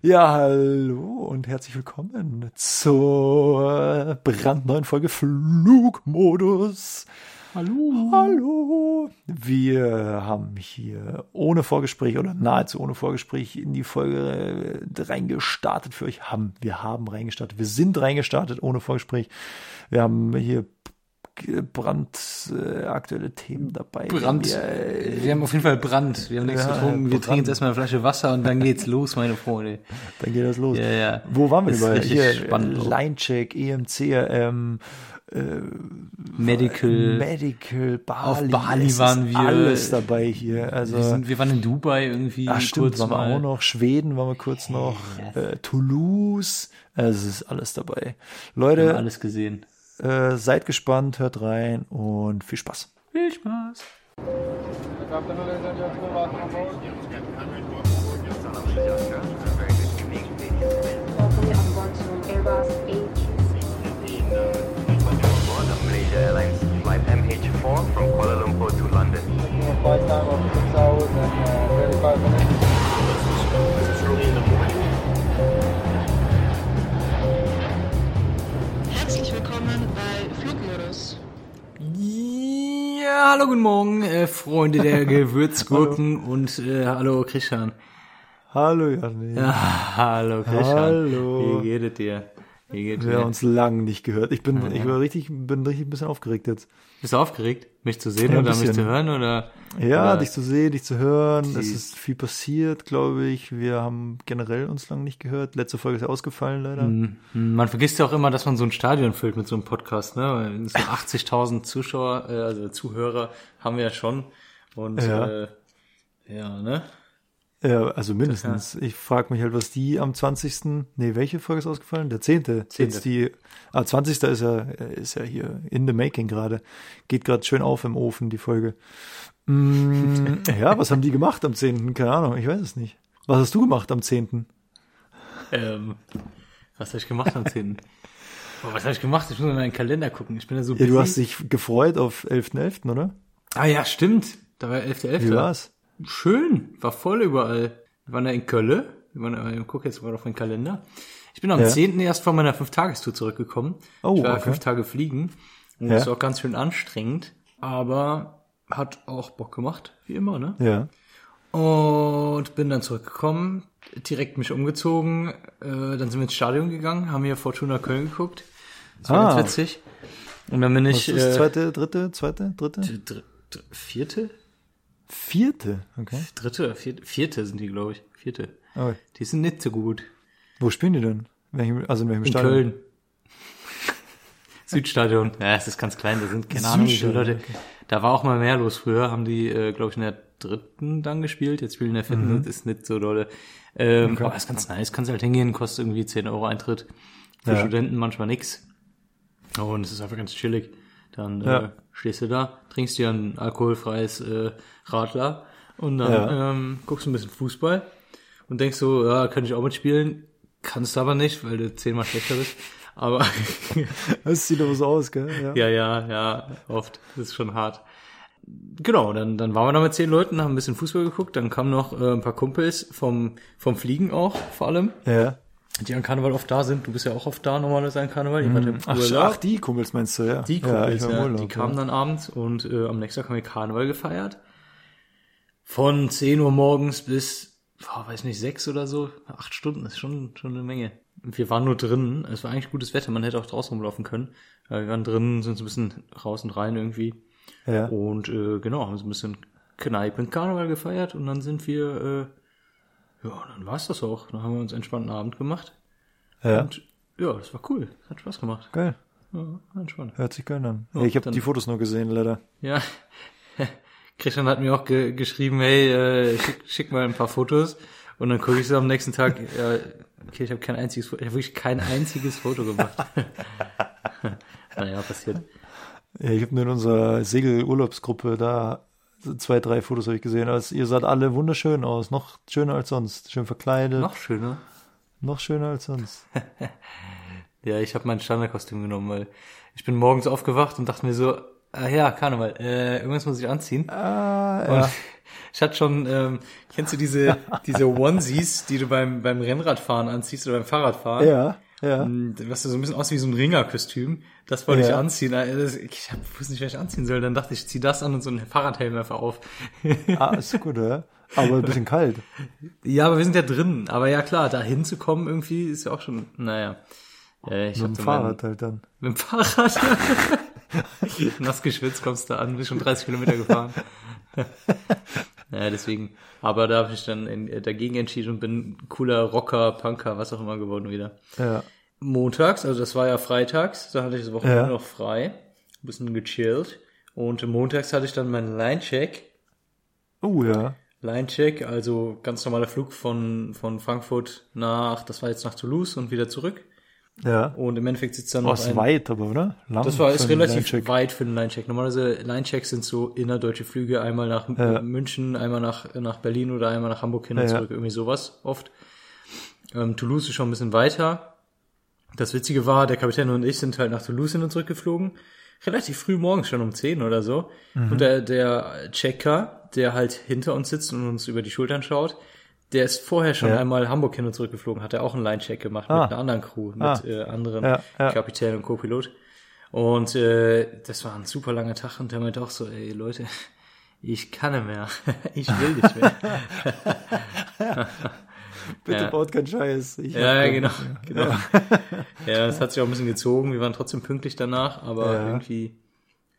Ja, hallo und herzlich willkommen zur brandneuen Folge Flugmodus. Hallo. Hallo. Wir haben hier ohne Vorgespräch oder nahezu ohne Vorgespräch in die Folge reingestartet für euch. Haben, wir haben reingestartet. Wir sind reingestartet ohne Vorgespräch. Wir haben hier brandaktuelle äh, Themen dabei. Brand. Wir, äh, wir, haben auf jeden Fall Brand. Wir haben nichts ja, getrunken. Wir Brand. trinken jetzt erstmal eine Flasche Wasser und dann geht's los, meine Freunde. Dann geht das los. Ja, ja. Wo waren wir überall? Hier, spannend, Linecheck, EMC, ähm, äh, Medical. Medical, Bali. Auf Bali waren wir. Alles dabei hier. Also, wir, sind, wir waren in Dubai irgendwie. Ach, stimmt, kurz waren wir auch noch. Schweden waren wir kurz noch. Yes. Äh, Toulouse. Also, es ist alles dabei. Leute. Wir haben alles gesehen. Äh, seid gespannt, hört rein und viel Spaß. Viel Spaß. Airlines flight MH4 from Kuala Lumpur to London. Flight time of 6 hours and uh, 35 minutes. Willkommen bei Flugmodus. Ja, hallo, guten Morgen, äh, Freunde der Gewürzgurken und äh, hallo Christian. Hallo Janik. Ja, hallo Christian. Hallo. Wie geht es dir? Wir haben uns lang nicht gehört. Ich bin, ich war richtig, bin richtig ein bisschen aufgeregt jetzt. Bist du aufgeregt, mich zu sehen Ja, oder mich zu hören oder? Ja, oder dich zu sehen, dich zu hören. Es Die- ist viel passiert, glaube ich. Wir haben generell uns lang nicht gehört. Letzte Folge ist ja ausgefallen, leider. Hm, Man vergisst ja auch immer, dass man so ein Stadion füllt mit so einem Podcast, ne? So 80.000 Zuschauer, äh, also Zuhörer haben wir ja schon. Und Ja. äh, ja, ne? Ja, also mindestens. Ich frage mich halt, was die am 20. Nee, welche Folge ist ausgefallen? Der 10. Zehnte. Jetzt die, ah, 20. ist ja, ist ja hier in the making gerade. Geht gerade schön auf im Ofen, die Folge. Mm, ja, was haben die gemacht am 10.? Keine Ahnung, ich weiß es nicht. Was hast du gemacht am 10.? Ähm, was habe ich gemacht am 10.? Boah, was habe ich gemacht? Ich muss mal in meinen Kalender gucken. Ich bin da so Ja, du busy. hast dich gefreut auf 11.11., oder? Ah ja, stimmt. Da war 11.11. Wie war's? Schön, war voll überall. Wir waren ja in Köln. Wir waren, ich gucke jetzt mal auf meinen Kalender. Ich bin am Ja. 10. erst von meiner Fünf-Tagestour zurückgekommen. Oh, ich war okay. fünf Tage fliegen. Und Ja. das war auch ganz schön anstrengend. Aber hat auch Bock gemacht, wie immer, ne? Ja. Und bin dann zurückgekommen, direkt mich umgezogen. Äh, dann sind wir ins Stadion gegangen, haben hier Fortuna Köln geguckt. Das war Ah. ganz witzig. Und dann bin Was ich... ist äh, zweite, dritte, zweite, dritte? dr- dr- vierte? Vierte, okay. Dritte oder vierte? Vierte sind die, glaube ich. Vierte. Oh, Die sind nicht so gut. wo spielen die denn? Also in welchem In Stadion? Köln. Südstadion. Ja, es ist ganz klein, da sind keine Ahnung, wie viele Leute. Da war auch mal mehr los. Früher haben die, äh, glaube ich, in der dritten dann gespielt. Jetzt spielen in der vierten, das ist nicht so dolle. Ähm, Mhm. Okay. Aber ist ganz nice. Kannst halt hingehen, kostet irgendwie 10 Euro Eintritt. Für Ja. Studenten manchmal nix. Und es ist einfach ganz chillig. Dann Ja. äh, stehst du da, trinkst dir ein alkoholfreies äh, Radler und dann Ja. ähm, guckst du ein bisschen Fußball und denkst so, ja, könnte ich auch mitspielen. Kannst du aber nicht, weil du zehnmal schlechter bist. Aber Das sieht aber so aus, gell? Ja. ja, ja, ja, oft. Das ist schon hart. Genau, dann, dann waren wir da mit zehn Leuten, haben ein bisschen Fußball geguckt, dann kamen noch äh, ein paar Kumpels vom, vom Fliegen auch, vor allem, ja. Die an Karneval oft da sind. Du bist ja auch oft da normalerweise an Karneval. Ich Mhm. Ach, ach, die Kumpels meinst du, ja. Die Kumpels, ja, Urlaub, die kamen ja. dann abends und äh, am nächsten Tag haben wir Karneval gefeiert. Von 10 Uhr morgens bis, boah, weiß nicht, 6 oder so. Acht Stunden ist schon, schon eine Menge. Und wir waren nur drinnen. Es war eigentlich gutes Wetter. Man hätte auch draußen rumlaufen können. Äh, wir waren drinnen, sind so ein bisschen raus und rein irgendwie. Ja. Und äh, genau, haben so ein bisschen Kneipen Karneval gefeiert und dann sind wir, äh, ja, dann war's das auch. Dann haben wir uns einen entspannten Abend gemacht. Ja. Und ja, das war cool. Hat Spaß gemacht. Geil. Ja, entspannt. Hört sich geil an. Ja, ich habe die Fotos nur gesehen, leider. Ja. Christian hat mir auch ge geschrieben, hey, äh, schick, schick mal ein paar Fotos. Und dann gucke ich so am nächsten Tag, ja, okay, ich habe kein einziges Foto, ich habe wirklich kein einziges Foto gemacht. naja, passiert. Ja, ich habe nur in unserer Segelurlaubsgruppe da zwei, drei Fotos habe ich gesehen. Also ihr saht alle wunderschön aus. Noch schöner als sonst. Schön verkleidet. Noch schöner. Noch schöner als sonst. Ja, ich habe mein Standardkostüm genommen, weil ich bin morgens aufgewacht und dachte mir so, Ah, ja, Karneval. Äh, irgendwas muss ich anziehen. Ah, Und ja. ich hatte schon, ähm, kennst du diese, diese Onesies, die du beim, beim Rennradfahren anziehst oder beim Fahrradfahren? Ja, ja. Was so ein bisschen aussieht wie so ein Ringerkostüm. Das wollte ich Ja. anziehen. Äh, Ich hab- wusste nicht, was ich anziehen soll. Dann dachte ich, ich zieh das an und so einen Fahrradhelm einfach auf. Ah, ist gut, ja. Aber ein bisschen kalt. Ja, aber wir sind ja drin. Aber ja klar, da hinzukommen irgendwie ist ja auch schon, naja. Äh, ich Mit dem so Fahrrad halt dann. Mit dem Fahrrad. Nass geschwitzt kommst du an, bist schon 30 Kilometer gefahren. ja, deswegen. Aber da habe ich dann in, äh, dagegen entschieden und bin cooler Rocker, Punker, was auch immer geworden wieder. Ja. Montags, also das war ja freitags, da hatte ich das Wochenende Ja. noch frei, ein bisschen gechillt. Und montags hatte ich dann meinen Line-Check. Oh, ja. Line-Check, also ganz normaler Flug von, von Frankfurt nach, das war jetzt nach Toulouse und wieder zurück. Ja. Und im Endeffekt sitzt dann Oh, noch ein, weit, aber, oder? Lang das war ist relativ weit für einen Line-Check. Normalerweise Line-Checks sind so innerdeutsche Flüge, einmal nach Ja. München, einmal nach, nach Berlin oder einmal nach Hamburg hin und ja. zurück, irgendwie sowas oft. Ähm, Toulouse ist schon ein bisschen weiter. Das Witzige war, der Kapitän und ich sind halt nach Toulouse hin und zurück geflogen. Relativ früh morgens, schon um 10 oder so. Mhm. Und der, der Checker, der halt hinter uns sitzt und uns über die Schultern schaut, der ist vorher schon Ja. einmal Hamburg hin und zurück geflogen, hat er auch einen Line-Check gemacht Ah. mit einer anderen Crew, mit Ah. äh, anderen Ja, ja. Kapitän und Co-Pilot. Und äh, das war ein super langer Tag und der meinte auch so, ey Leute, ich kann nicht mehr. ich will nicht mehr. Bitte Ja. baut keinen Scheiß. Ich ja, ja, genau. genau. Ja, das hat sich auch ein bisschen gezogen. Wir waren trotzdem pünktlich danach, aber Ja. irgendwie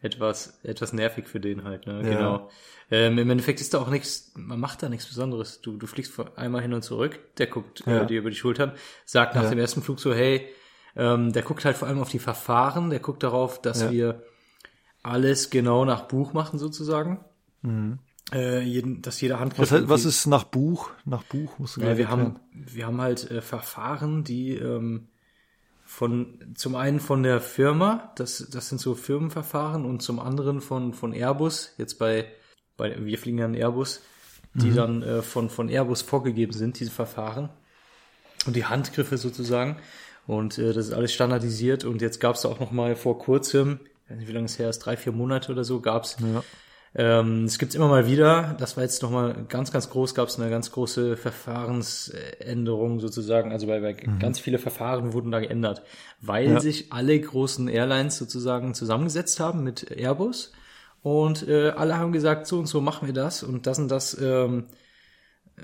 etwas, etwas nervig für den halt, ne? Ja. Genau. Ähm, Im Endeffekt ist da auch nichts, man macht da nichts Besonderes. Du, du fliegst einmal hin und zurück, der guckt Ja. äh, dir über die Schultern, sagt nach Ja. dem ersten Flug so, hey, ähm, der guckt halt vor allem auf die Verfahren, der guckt darauf, dass wir alles genau nach Buch machen sozusagen. Äh, jeden, dass jeder Handgriff Mhm. Was, was ist nach Buch? Nach Buch musst du ja, wir erklären. haben, wir haben halt äh, Verfahren, die ähm, von zum einen von der Firma, das, das sind so Firmenverfahren und zum anderen von, von Airbus, jetzt bei, bei wir fliegen ja einen Airbus, die dann äh, von, von Airbus vorgegeben sind, diese Verfahren. Und die Handgriffe sozusagen. Und äh, das ist alles standardisiert. Und jetzt gab es auch noch mal vor kurzem, ich weiß nicht, wie lange es her ist, drei, vier Monate oder so, gab's Ja. Ähm, es gibt's immer mal wieder, das war jetzt nochmal ganz, ganz groß, gab es eine ganz große Verfahrensänderung sozusagen. Also bei, bei ganz viele Verfahren wurden da geändert, weil Ja. sich alle großen Airlines sozusagen zusammengesetzt haben mit Airbus und äh, alle haben gesagt, so und so machen wir das und das und das ähm, äh,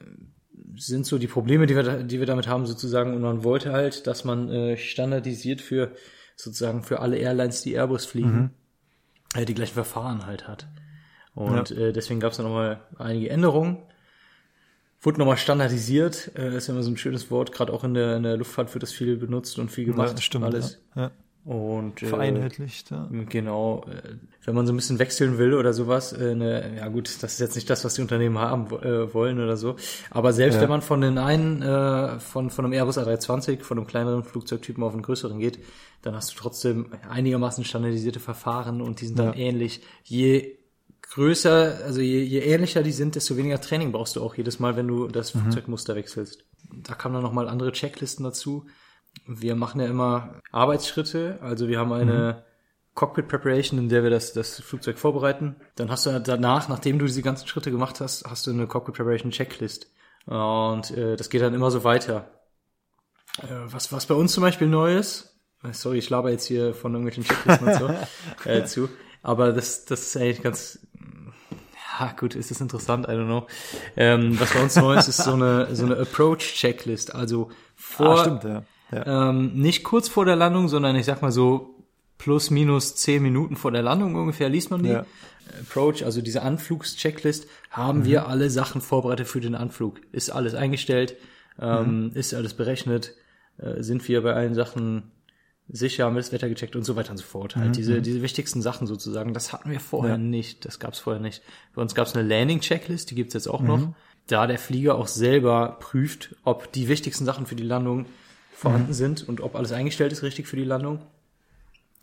sind so die Probleme, die wir, da, die wir damit haben sozusagen. Und man wollte halt, dass man äh, standardisiert für sozusagen für alle Airlines, die Airbus fliegen, äh, die gleichen Verfahren halt hat. Und äh, deswegen gab es da nochmal einige Änderungen. Wurde nochmal standardisiert, äh, ist ja immer so ein schönes Wort, gerade auch in der, in der Luftfahrt wird das viel benutzt und viel gemacht. ja, stimmt. alles. Ja. Ja. Und äh, Vereinheitlicht. Ja. Genau, äh, wenn man so ein bisschen wechseln will oder sowas, äh, ne, ja gut, das ist jetzt nicht das, was die Unternehmen haben äh, wollen oder so. Aber selbst Ja. wenn man von den einen, äh, von, von einem Airbus A320, von einem kleineren Flugzeugtypen auf einen größeren geht, dann hast du trotzdem einigermaßen standardisierte Verfahren und die sind dann Ja. ähnlich. Je größer, also je, je ähnlicher die sind, desto weniger Training brauchst du auch jedes Mal, wenn du das Flugzeugmuster wechselst. Da kamen dann nochmal andere Checklisten dazu. Wir machen ja immer Arbeitsschritte, also wir haben eine Cockpit Preparation, in der wir das, das Flugzeug vorbereiten. Dann hast du danach, nachdem du diese ganzen Schritte gemacht hast, hast du eine Cockpit Preparation Checklist. Und äh, das geht dann immer so weiter. Äh, was, was bei uns zum Beispiel neu ist, äh, sorry, ich laber jetzt hier von irgendwelchen Checklisten und so äh, zu, aber das, das ist eigentlich ganz, ja gut, ist das interessant, I don't know. Ähm, was bei uns neu ist, ist so eine, so eine Approach-Checklist, also vor, Ah, stimmt, ja. ja. ähm, nicht kurz vor der Landung, sondern ich sag mal so plus minus zehn Minuten vor der Landung ungefähr liest man die. Ja. Approach, also diese Anflugschecklist, haben wir alle Sachen vorbereitet für den Anflug. Ist alles eingestellt, ähm, ist alles berechnet, äh, sind wir bei allen Sachen sicher, haben wir das Wetter gecheckt und so weiter und so fort. Halt diese, diese wichtigsten Sachen sozusagen, das hatten wir vorher Ja. nicht, das gab's vorher nicht. Bei uns gab's eine Landing-Checklist, die gibt's jetzt auch noch. Da der Flieger auch selber prüft, ob die wichtigsten Sachen für die Landung vorhanden sind und ob alles eingestellt ist richtig für die Landung.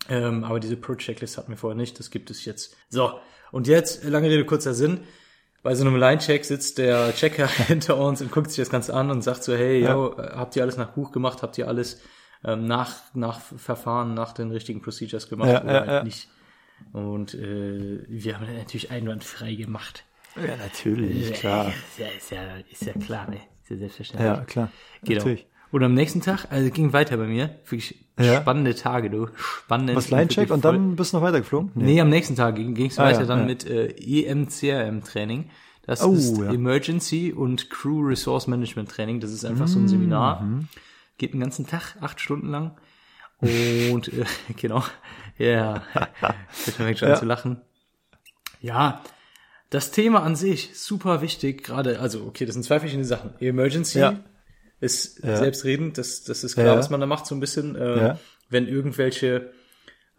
Ähm, aber diese Pro-Checklist hatten wir vorher nicht, das gibt es jetzt. So, und jetzt, lange Rede, kurzer Sinn. Bei so einem Line-Check sitzt der Checker hinter uns und guckt sich das Ganze an und sagt so, hey, Ja. yo, äh, habt ihr alles nach Buch gemacht? Habt ihr alles ähm, nach, nach Verfahren, nach den richtigen Procedures gemacht Ja, oder ja, halt ja. nicht? Und äh, wir haben natürlich einwandfrei gemacht. Ja, natürlich, klar. Ist ja, ist ja, ist ja klar, ne? Ist ja selbstverständlich. Ja, klar. Genau. Natürlich. Und am nächsten Tag, also ging weiter bei mir. Wirklich Ja. spannende Tage, du. Spannend. Was Line-Check und dann bist du noch weitergeflogen? Nee, am nächsten Tag ging es Ah, weiter ja, dann ja. mit äh, EMCRM-Training. Das Oh, ist. Emergency und Crew Resource Management Training. Das ist einfach so Mhm. ein Seminar. Geht den ganzen Tag, acht Stunden lang. Und äh, genau, ja, ich fängt schon Ja. an zu lachen. Ja, das Thema an sich, super wichtig, gerade, also okay, das sind zwei verschiedene Sachen. Emergency Ja. ist Ja. selbstredend, das, das ist klar, was man da macht, so ein bisschen, äh, wenn irgendwelche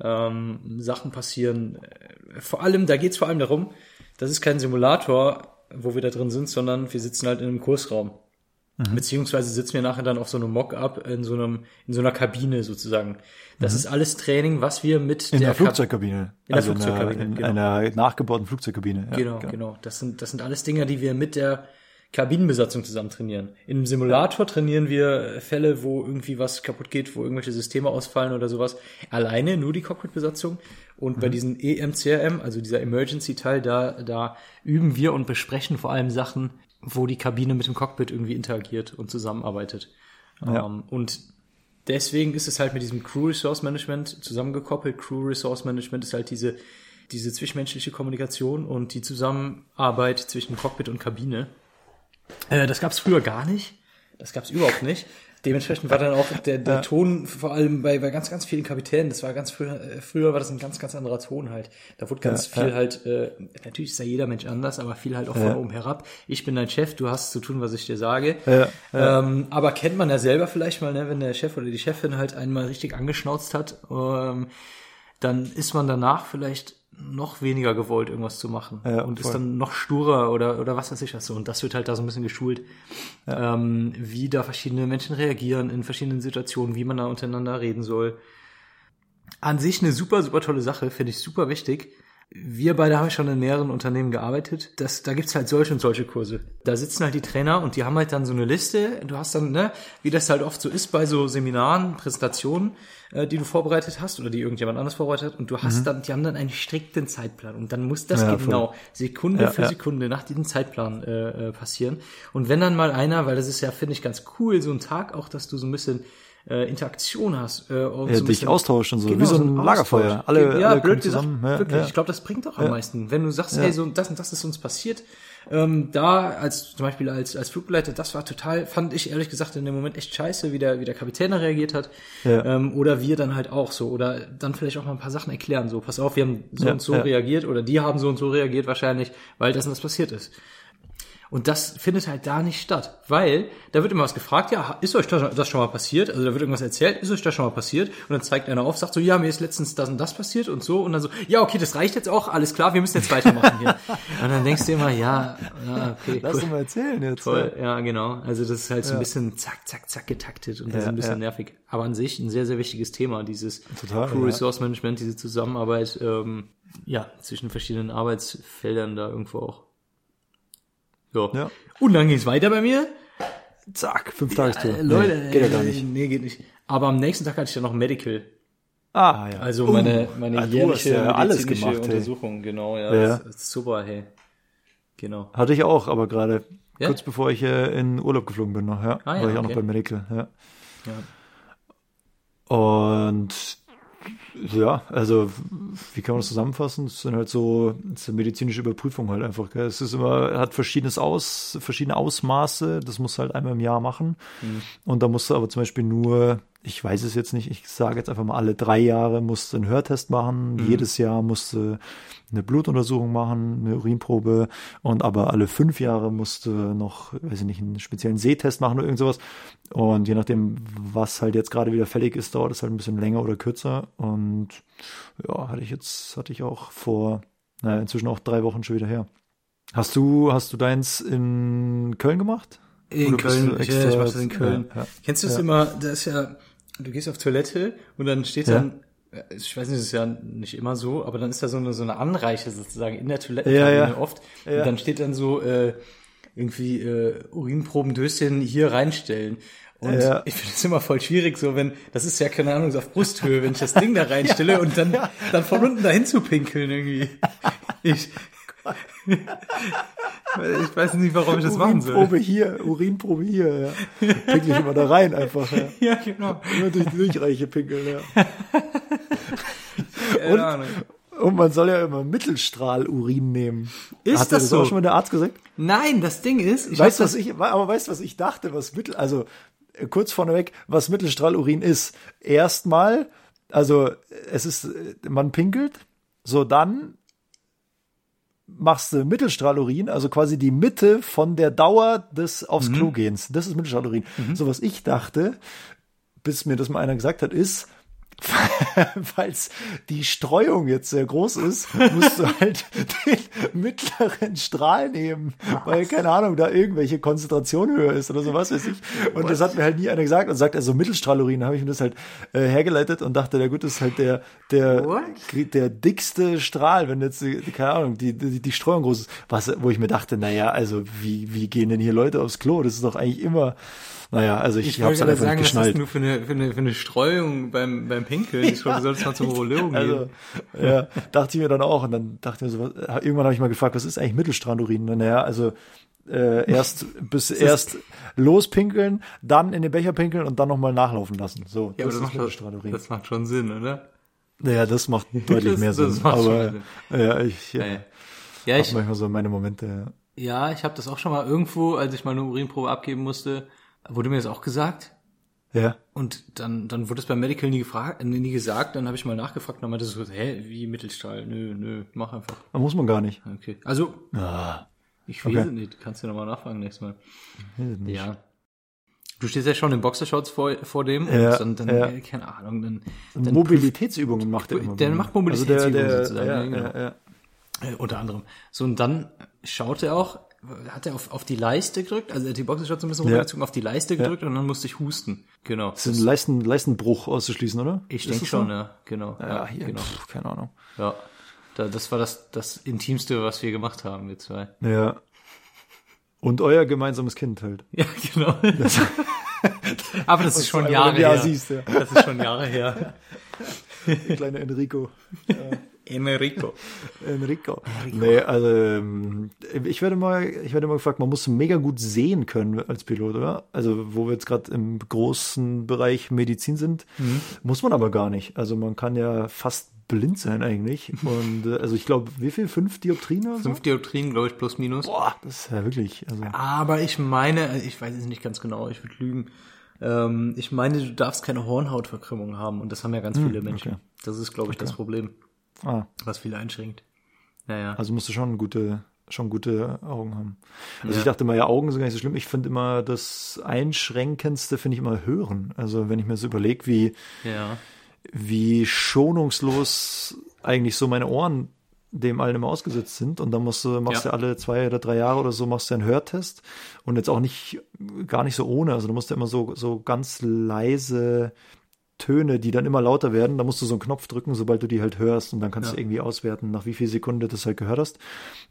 ähm, Sachen passieren. Äh, Vor allem, da geht's vor allem darum, das ist kein Simulator, wo wir da drin sind, sondern wir sitzen halt in einem Kursraum. Mhm. Beziehungsweise sitzen wir nachher dann auf so einem Mock-up in so einem, in so einer Kabine sozusagen. Das ist alles Training, was wir mit Mhm. In der, Kab- Flugzeugkabine. der also Flugzeugkabine, in, einer, in genau. einer nachgebauten Flugzeugkabine. Ja, Genau, genau. Das sind, das sind alles Dinge, die wir mit der Kabinenbesatzung zusammen trainieren. Im Simulator trainieren wir Fälle, wo irgendwie was kaputt geht, wo irgendwelche Systeme ausfallen oder sowas. Alleine nur die Cockpitbesatzung. Und bei diesen E EMCRM, also dieser Emergency-Teil, da, da üben wir und besprechen vor allem Sachen, wo die Kabine mit dem Cockpit irgendwie interagiert und zusammenarbeitet. Ja. Ähm, und deswegen ist es halt mit diesem Crew Resource Management zusammengekoppelt. Crew Resource Management ist halt diese, diese zwischenmenschliche Kommunikation und die Zusammenarbeit zwischen Cockpit und Kabine. Äh, das gab es früher gar nicht. Das gab es überhaupt nicht. Dementsprechend war dann auch der, der Ton, vor allem bei, bei ganz, ganz vielen Kapitänen, das war ganz früher, äh, früher war das ein ganz, ganz anderer Ton halt. Da wurde ganz Ja, viel ja. halt, äh, natürlich ist ja jeder Mensch anders, aber viel halt auch von Ja. oben herab. Ich bin dein Chef, du hast zu tun, was ich dir sage. Ja, Ähm, aber kennt man ja selber vielleicht mal, ne, wenn der Chef oder die Chefin halt einmal richtig angeschnauzt hat, ähm, dann ist man danach vielleicht noch weniger gewollt, irgendwas zu machen. Ja, und voll. ist dann noch sturer oder, oder was weiß ich was so. Und das wird halt da so ein bisschen geschult, ähm, wie da verschiedene Menschen reagieren in verschiedenen Situationen, wie man da untereinander reden soll. An sich eine super, super tolle Sache, finde ich super wichtig. Wir beide haben schon in mehreren Unternehmen gearbeitet. Das, da gibt's halt solche und solche Kurse. Da sitzen halt die Trainer und die haben halt dann so eine Liste. Du hast dann, ne, wie das halt oft so ist bei so Seminaren, Präsentationen, äh, die du vorbereitet hast oder die irgendjemand anders vorbereitet hat. Und du hast dann, die haben dann einen strikten Zeitplan. Und dann muss das Mhm. Ja, voll. genau Sekunde Ja, für ja. Sekunde nach diesem Zeitplan äh, äh, passieren. Und wenn dann mal einer, weil das ist ja, finde ich, ganz cool, so ein Tag auch, dass du so ein bisschen äh, Interaktion hast. Äh, und Ja, so dich austauscht und so, wie so ein Austausch. Lagerfeuer. Alle- ja, alle blöd gesagt, zusammen. Ja, wirklich. ja. Ich glaube, das bringt auch am meisten. Wenn du sagst, hey, so das und das ist uns passiert, ähm, da als zum Beispiel als als Flugbegleiter, das war total, fand ich ehrlich gesagt in dem Moment echt scheiße, wie der wie der Kapitän da reagiert hat, ähm, oder wir dann halt auch so, oder dann vielleicht auch mal ein paar Sachen erklären. So, pass auf, wir haben so und so reagiert, oder die haben so und so reagiert wahrscheinlich, weil das und das passiert ist. Und das findet halt da nicht statt, weil da wird immer was gefragt, ja, ist euch das schon mal passiert? Also da wird irgendwas erzählt, ist euch das schon mal passiert? Und dann zeigt einer auf, sagt so, ja, mir ist letztens das und das passiert und so. Und dann so, ja, okay, das reicht jetzt auch, alles klar, wir müssen jetzt weitermachen hier. und dann denkst du immer, ja, ja okay, Lass cool. doch mal erzählen jetzt. Toll, ja, genau. Also das ist halt so ein bisschen zack, zack, zack getaktet und das ist ein bisschen nervig. Aber an sich ein sehr, sehr wichtiges Thema, dieses Total, Crew. Resource Management, diese Zusammenarbeit, ähm, ja, zwischen verschiedenen Arbeitsfeldern da irgendwo auch. Ja. Ja. Und dann ging's weiter bei mir. Zack, fünf Tagestour. Äh, Leute, nee, geht ja gar äh, nicht. Nee, geht nicht. Aber am nächsten Tag hatte ich dann noch Medical. Ah, ja. Also Uh, meine, meine ah, du hast jährliche ja alles medizinische gemacht, hey. Untersuchung, genau, ja. Ja. Das ist super, hey. Genau. Hatte ich auch, aber gerade Ja? kurz bevor ich äh, in Urlaub geflogen bin noch, ja. Ah, ja, war ich auch noch bei Medical, ja. Ja. Und ja, also wie kann man das zusammenfassen? Es sind halt so, es ist eine medizinische Überprüfung halt einfach. Gell? Es ist immer, hat verschiedenes Aus, verschiedene Ausmaße. Das musst du halt einmal im Jahr machen. Mhm. Und da musst du aber zum Beispiel nur, ich weiß es jetzt nicht, ich sage jetzt einfach mal, alle drei Jahre musst du einen Hörtest machen. Mhm. Jedes Jahr musst du eine Blutuntersuchung machen, eine Urinprobe. Und aber alle fünf Jahre musst du noch, weiß ich nicht, einen speziellen Sehtest machen oder irgend sowas. Und je nachdem, was halt jetzt gerade wieder fällig ist, dauert es halt ein bisschen länger oder kürzer. Und ja, hatte ich jetzt, hatte ich auch vor, naja, inzwischen auch drei Wochen schon wieder her. Hast du, hast du deins in Köln gemacht? In Köln, ich, extra- ich mach das in Köln. Ja, ja. Kennst du das Ja. immer, das ist ja, du gehst auf Toilette und dann steht Ja. dann, äh, ich weiß nicht, das ist ja nicht immer so, aber dann ist da so eine, so eine Anreiche sozusagen in der Toilette Ja, ja. oft. Ja. Und dann steht dann so, äh, irgendwie äh, Urinprobendöschen hier reinstellen. Und Ja. ich finde es immer voll schwierig, so wenn, das ist ja keine Ahnung, so auf Brusthöhe, wenn ich das Ding da reinstelle und dann, dann von unten dahin zu pinkeln irgendwie. Ich, ich weiß nicht, warum ich das machen soll. Urinprobe hier, Urinprobe hier, ja. Pinkel ich immer da rein einfach, ja. Ja, genau. Immer durch die Durchreiche pinkeln, ja. Keine Ahnung. Und man soll ja immer Mittelstrahlurin nehmen. Ist Hat das das auch so? schon mal der Arzt gesagt? Nein, das Ding ist, ich weißt was ich, aber weißt du, was ich dachte, was Mittel, also äh, kurz vorneweg, was Mittelstrahlurin ist? Erstmal, also es ist, äh, man pinkelt, so dann machst du Mittelstrahlurin, also quasi die Mitte von der Dauer des aufs Klo gehens. Das ist Mittelstrahlurin. So was ich dachte, bis mir das mal einer gesagt hat, ist, falls die Streuung jetzt sehr groß ist, musst du halt den mittleren Strahl nehmen, weil, keine Ahnung, da irgendwelche Konzentration höher ist oder so, was weiß ich. Und das hat mir halt nie einer gesagt und sagt, also Mittelstrahlurin, habe ich mir das halt äh, hergeleitet und dachte, der gut, das ist halt der, der, What? der dickste Strahl, wenn jetzt, die- keine Ahnung, die, die, die Streuung groß ist. Was, wo ich mir dachte, naja, also wie, wie gehen denn hier Leute aufs Klo? Das ist doch eigentlich immer, naja, also ich, Ich ich hab's wollte einfach gerade nicht sagen, was geschnallt. du für eine, für eine, für eine Streuung beim, beim Pinkeln? Ich du solltest mal zum Urologen gehen. Also, ja, dachte ich mir dann auch. Und dann dachte ich mir so, irgendwann habe ich mal gefragt, was ist eigentlich Mittelstrahlurin? Und Naja, also äh, erst bis erst lospinkeln, dann in den Becher pinkeln und dann nochmal nachlaufen lassen. So, ja, aber das, ist macht, schon- das macht schon Sinn, oder? naja, das macht deutlich Das- mehr das Sinn. macht schon aber Sinn. ja, ich ja, Ja, ja. ich, manchmal so meine Momente. ja, ich habe das auch schon mal irgendwo, als ich mal eine Urinprobe abgeben musste, wurde mir das auch gesagt. Ja. Und dann, dann wurde es beim Medical nie gefragt, äh, nie gesagt. Dann habe ich mal nachgefragt und dann meinte so, hä, wie Mittelstrahl? Nö, nö, mach einfach. Da muss man gar nicht. Okay. Also, Ah, ich weiß Okay. nicht. Kannst du nochmal nachfragen nächstes Mal. Ja. Du stehst ja schon in Boxershorts vor, vor dem Ja, und dann, ja. äh, keine Ahnung, dann, dann Mobilitätsübungen macht er immer. Der macht Mobilitätsübungen Also der, der, sozusagen, ja, ja, genau. Äh, unter anderem. So, und dann schaut er auch, hat er auf, auf die Leiste gedrückt, also er hat die Boxershorts so ein bisschen Ja. runtergezogen, auf die Leiste gedrückt und dann musste ich husten. Genau. Das ist ein Leisten, Leistenbruch auszuschließen, oder? ich denke das schon, so? ja, genau. Ja, hier, genau. pff, keine Ahnung. Ja. Da, das war das, das Intimste, was wir gemacht haben, wir zwei. Ja. Und euer gemeinsames Kind halt. Ja, genau. Aber das ist schon Jahre Jahr her. siehst, ja. Das ist schon Jahre her. Kleiner Enrico. Enrico. Enrico. Nee, also ähm, ich werde mal, ich werde mal gefragt, man muss mega gut sehen können als Pilot, oder? Also wo wir jetzt gerade im großen Bereich Medizin sind, Mhm. muss man aber gar nicht. Also man kann ja fast blind sein eigentlich. Und äh, also ich glaube, wie viel? Fünf Dioptrien oder so? Fünf Dioptrien, glaube ich, plus minus. Boah, das ist ja wirklich. Also, Aber ich meine, ich weiß es nicht ganz genau, ich würde lügen. Ähm, ich meine, du darfst keine Hornhautverkrümmung haben und das haben ja ganz viele Menschen. okay. Das ist, glaube ich, das Problem, ah, was viele einschränkt. Naja. also musst du schon gute, schon gute Augen haben. Also Ja. ich dachte immer, ja, Augen sind gar nicht so schlimm. Ich finde immer das Einschränkendste finde ich immer Hören. Also wenn ich mir so überlege, wie ja. wie schonungslos eigentlich so meine Ohren dem allen immer ausgesetzt sind. Und dann musst du, machst Ja. du alle zwei oder drei Jahre oder so, machst du einen Hörtest. Und jetzt auch nicht, gar nicht so ohne. Also du musst ja immer so, so ganz leise Töne, die dann immer lauter werden. Da musst du so einen Knopf drücken, sobald du die halt hörst. Und dann kannst Ja. du irgendwie auswerten, nach wie viel Sekunden du das halt gehört hast.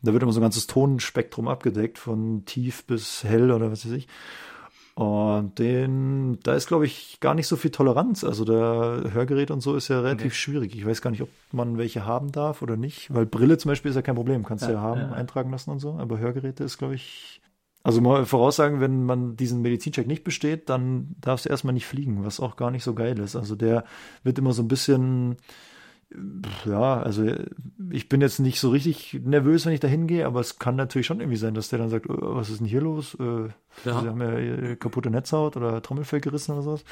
Da wird immer so ein ganzes Tonspektrum abgedeckt, von tief bis hell oder was weiß ich. Und den, da ist, glaube ich, gar nicht so viel Toleranz. Also der Hörgerät und so ist ja relativ Okay. schwierig. Ich weiß gar nicht, ob man welche haben darf oder nicht. Weil Brille zum Beispiel ist ja kein Problem. Kannst du ja, Ja, haben, ja. eintragen lassen und so. Aber Hörgeräte ist, glaube ich. Also mal voraussagen, wenn man diesen Medizincheck nicht besteht, dann darfst du erstmal nicht fliegen, was auch gar nicht so geil ist. Also der wird immer so ein bisschen, ja, also ich bin jetzt nicht so richtig nervös, wenn ich da hingehe, aber es kann natürlich schon irgendwie sein, dass der dann sagt, äh, was ist denn hier los? Äh, Ja. Sie haben ja äh, kaputte Netzhaut oder Trommelfell gerissen oder sowas.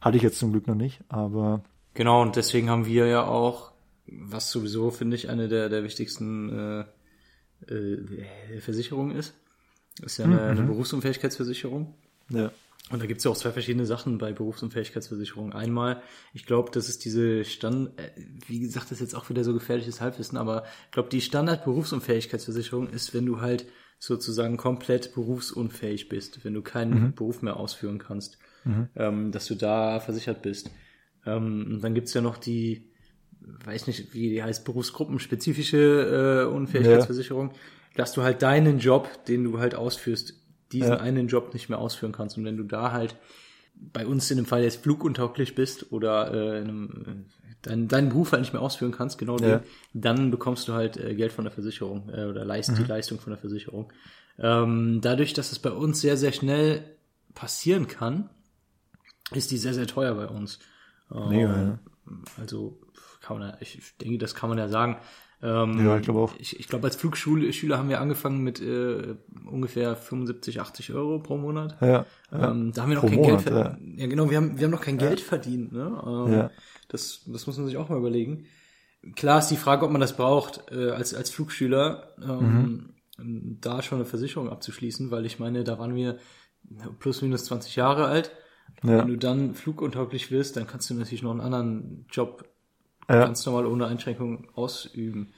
Hatte ich jetzt zum Glück noch nicht, aber Genau, und deswegen haben wir ja auch, was sowieso, finde ich, eine der, der wichtigsten äh, äh, Versicherungen ist. Ist ja eine, eine Berufsunfähigkeitsversicherung. ja. Und da gibt's ja auch zwei verschiedene Sachen bei Berufsunfähigkeitsversicherung. Einmal, ich glaube, das ist diese Stand, äh, wie gesagt, das ist jetzt auch wieder so gefährliches Halbwissen, aber ich glaube, die Standard-Berufsunfähigkeitsversicherung ist, wenn du halt sozusagen komplett berufsunfähig bist, wenn du keinen Beruf mehr ausführen kannst, ähm, dass du da versichert bist. Ähm, und dann gibt's ja noch die, weiß nicht, wie die heißt, berufsgruppenspezifische äh, Unfähigkeitsversicherung, dass du halt deinen Job, den du halt ausführst, diesen Ja. einen Job nicht mehr ausführen kannst. Und wenn du da halt bei uns in dem Fall jetzt fluguntauglich bist oder äh, in einem, dein, deinen Beruf halt nicht mehr ausführen kannst, genau Ja. den, dann bekommst du halt äh, Geld von der Versicherung äh, oder leist Mhm. die Leistung von der Versicherung. Ähm, dadurch, dass es bei uns sehr, sehr schnell passieren kann, ist die sehr, sehr teuer bei uns. Ähm, Mega, ja. Also kann man ich denke, das kann man ja sagen. Ähm, Ja, ich glaube auch. Ich, ich glaube, als Flugschule Schüler haben wir angefangen mit äh, ungefähr 75, 80 Euro pro Monat. Ja, ja. Ähm, da haben wir noch Pro kein Monat, Geld verdient. Ja. genau, wir haben, wir haben noch kein Geld verdient. Ne? Ähm, Ja. das, das muss man sich auch mal überlegen. Klar ist die Frage, ob man das braucht, äh, als, als Flugschüler, ähm, da schon eine Versicherung abzuschließen, weil ich meine, da waren wir plus minus 20 Jahre alt. Ja. Wenn du dann fluguntauglich wirst, dann kannst du natürlich noch einen anderen Job Ja. ganz normal ohne Einschränkung ausüben.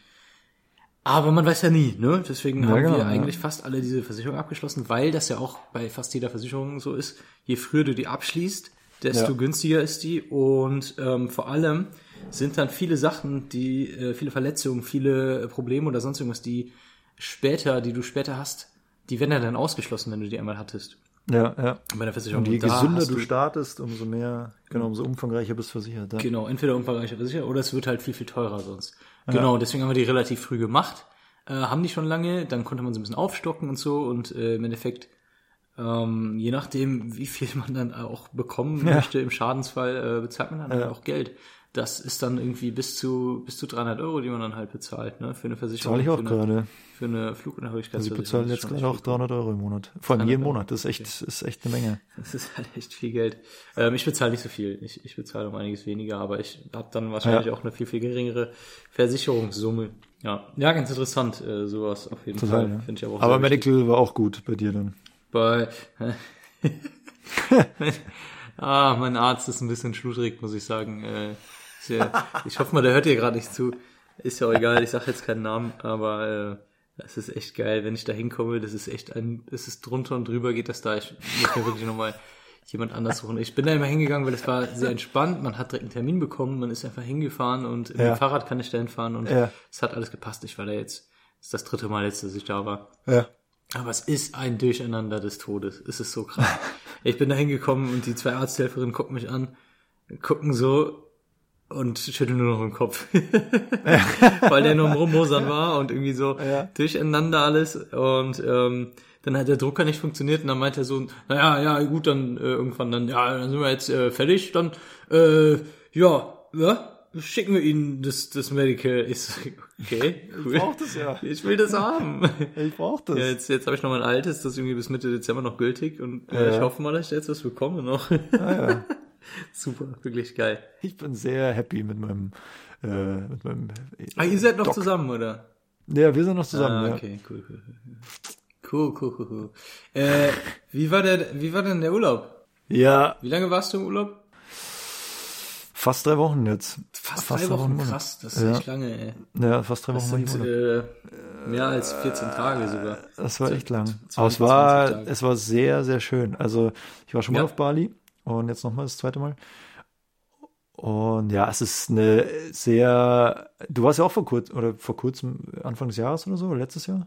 Aber man weiß ja nie, ne? Deswegen Ja, haben genau, wir ja. eigentlich fast alle diese Versicherung abgeschlossen, weil das ja auch bei fast jeder Versicherung so ist. Je früher du die abschließt, desto Ja. günstiger ist die und ähm, vor allem sind dann viele Sachen, die äh, viele Verletzungen, viele Probleme oder sonst irgendwas, die später, die du später hast, die werden ja dann ausgeschlossen, wenn du die einmal hattest ja, ja. bei der Versicherung. Und je gesünder du startest, umso mehr, genau, umso umfangreicher bist du versichert. Ja. Genau, entweder umfangreicher versichert oder es wird halt viel, viel teurer sonst. Genau, deswegen haben wir die relativ früh gemacht. Äh, haben die schon lange, dann konnte man so ein bisschen aufstocken und so und äh, im Endeffekt, ähm, je nachdem, wie viel man dann auch bekommen Ja. möchte im Schadensfall, äh, bezahlt man dann halt Ja. auch Geld. Das ist dann irgendwie bis zu bis zu 300 Euro, die man dann halt bezahlt, ne, für eine Versicherung. Zahle ich auch für eine, gerade. Für eine Also Flugunterhörigkeitsversicherung. ich bezahle jetzt gerade auch 300 Euro im Monat. Vor allem 300 jeden Euro, Monat. Das ist echt, ist echt eine Menge. Das ist halt echt viel Geld. Ähm, ich bezahle nicht so viel. Ich, ich bezahle um einiges weniger, aber ich habe dann wahrscheinlich Ja. auch eine viel, viel geringere Versicherungssumme. Ja, ja ganz interessant, äh, sowas auf jeden Total, Fall. ja. Finde ich aber auch Aber sehr wichtig. Medical war auch gut bei dir dann. Bei, ah, mein Arzt ist ein bisschen schludrig, muss ich sagen. Äh, ich hoffe mal, der hört hier gerade nicht zu. Ist ja auch egal, ich sage jetzt keinen Namen, aber äh, das ist echt geil, wenn ich da hinkomme. Das ist echt ein, es ist drunter und drüber geht das da. Ich muss mir wirklich nochmal jemand anders suchen. Ich bin da immer hingegangen, weil es war sehr entspannt. Man hat direkt einen Termin bekommen, man ist einfach hingefahren und mit Ja. dem Fahrrad kann ich dahin fahren und Ja. es hat alles gepasst. Ich war da jetzt, das ist das dritte Mal jetzt, dass ich da war. Ja. Aber es ist ein Durcheinander des Todes. Es ist so krass. ich bin da hingekommen und die zwei Arzthelferinnen gucken mich an, gucken so und schütteln nur noch den Kopf. Weil der nur im Rummosern war und irgendwie so Ja. durcheinander alles. Und ähm, dann hat der Drucker nicht funktioniert und dann meinte er so, naja, ja, gut, dann äh, irgendwann dann, ja, dann sind wir jetzt äh, fertig, dann, äh, ja, ja, schicken wir Ihnen das, das Medical. Ich so, okay, cool. brauch das ja. Ich will das haben. Ich brauch das. Ja, jetzt, jetzt habe ich noch mein altes, das ist irgendwie bis Mitte Dezember noch gültig und äh, Ja. ich hoffe mal, dass ich jetzt was bekomme noch. Ah, ja. Super, wirklich geil. Ich bin sehr happy mit meinem, äh, mit meinem. äh, Ah, ihr seid noch Doc. zusammen, oder? Ja, wir sind noch zusammen. ah, ja. okay, cool, cool, cool. Cool, cool, cool, cool. Äh, wie war der, wie war denn der Urlaub? ja, Wie lange warst du im Urlaub? fast drei Wochen jetzt. Fast, drei Wochen, krass, das ist Ja. echt lange, ey. Ja, fast drei Das Wochen war ich sind im Urlaub. äh, mehr als 14 Tage sogar. Das war echt lang. 20 Aber es war, es war sehr, sehr schön. Also ich war schon mal Ja. auf Bali und jetzt nochmal das zweite Mal. Und ja, es ist eine sehr, du warst ja auch vor kurzem, oder vor kurzem, Anfang des Jahres oder so, letztes Jahr?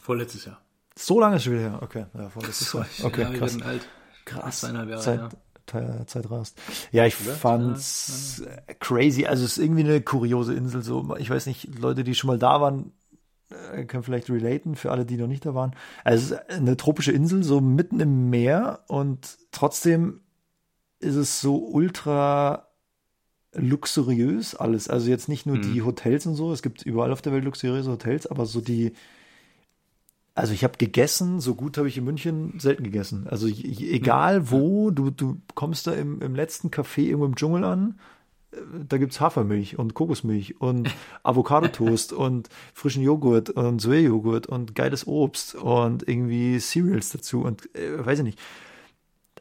Vorletztes Jahr. So lange ist schon wieder her. Okay, ja, vorletztes Jahr. Okay, ja, krass. alt. Krass. Jahre, Zeit, ja. Zeit, rast. Ja, ich fand's crazy. Also es ist irgendwie eine kuriose Insel. So, ich weiß nicht, Leute, die schon mal da waren, äh, können vielleicht relaten. Für alle, die noch nicht da waren. Also eine tropische Insel, so mitten im Meer und trotzdem ist es so ultra luxuriös alles. Also jetzt nicht nur die Hotels und so. Es gibt überall auf der Welt luxuriöse Hotels, aber so die also ich habe gegessen, so gut habe ich in München selten gegessen. Also egal wo, du, du kommst da im, im letzten Café irgendwo im Dschungel an, da gibt's Hafermilch und Kokosmilch und Avocado-Toast und frischen Joghurt und Sojajoghurt und geiles Obst und irgendwie Cereals dazu und äh, weiß ich nicht.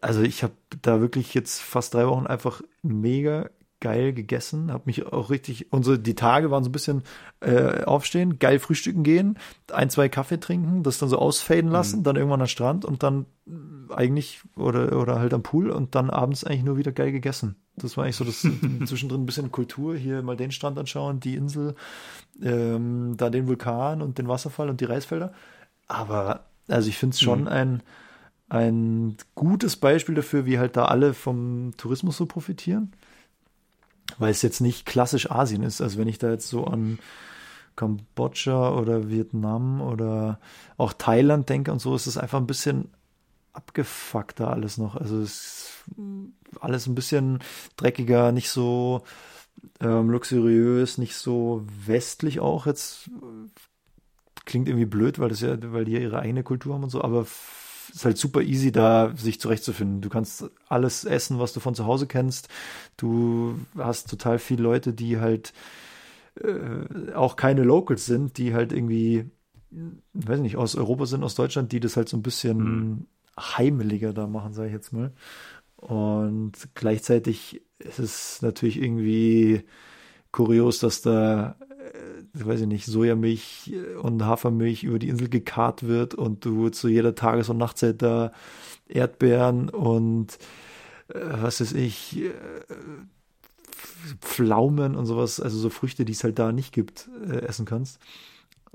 Also ich habe da wirklich jetzt fast drei Wochen einfach mega geil gegessen, habe mich auch richtig, unsere, die Tage waren so ein bisschen äh, aufstehen, geil frühstücken gehen, ein, zwei Kaffee trinken, das dann so ausfaden lassen, dann irgendwann am Strand und dann eigentlich oder, oder halt am Pool und dann abends eigentlich nur wieder geil gegessen. Das war eigentlich so das zwischendrin ein bisschen Kultur, hier mal den Strand anschauen, die Insel, ähm, da den Vulkan und den Wasserfall und die Reisfelder. Aber also ich finde es schon ein ein gutes Beispiel dafür, wie halt da alle vom Tourismus so profitieren. Weil es jetzt nicht klassisch Asien ist. Also wenn ich da jetzt so an Kambodscha oder Vietnam oder auch Thailand denke und so, ist es einfach ein bisschen abgefuckter alles noch. Also es ist alles ein bisschen dreckiger, nicht so ähm, luxuriös, nicht so westlich auch jetzt. Klingt irgendwie blöd, weil das ja, weil die ja ihre eigene Kultur haben und so, aber ist halt super easy, da sich zurechtzufinden. Du kannst alles essen, was du von zu Hause kennst. Du hast total viele Leute, die halt äh, auch keine Locals sind, die halt irgendwie, weiß nicht, aus Europa sind, aus Deutschland, die das halt so ein bisschen mhm. heimeliger da machen, sage ich jetzt mal. Und gleichzeitig ist es natürlich irgendwie kurios, dass da, weiß ich nicht, Sojamilch und Hafermilch über die Insel gekarrt wird und du zu jeder Tages- und Nachtzeit da Erdbeeren und äh, was weiß ich, äh, Pflaumen und sowas, also so Früchte, die es halt da nicht gibt, äh, essen kannst.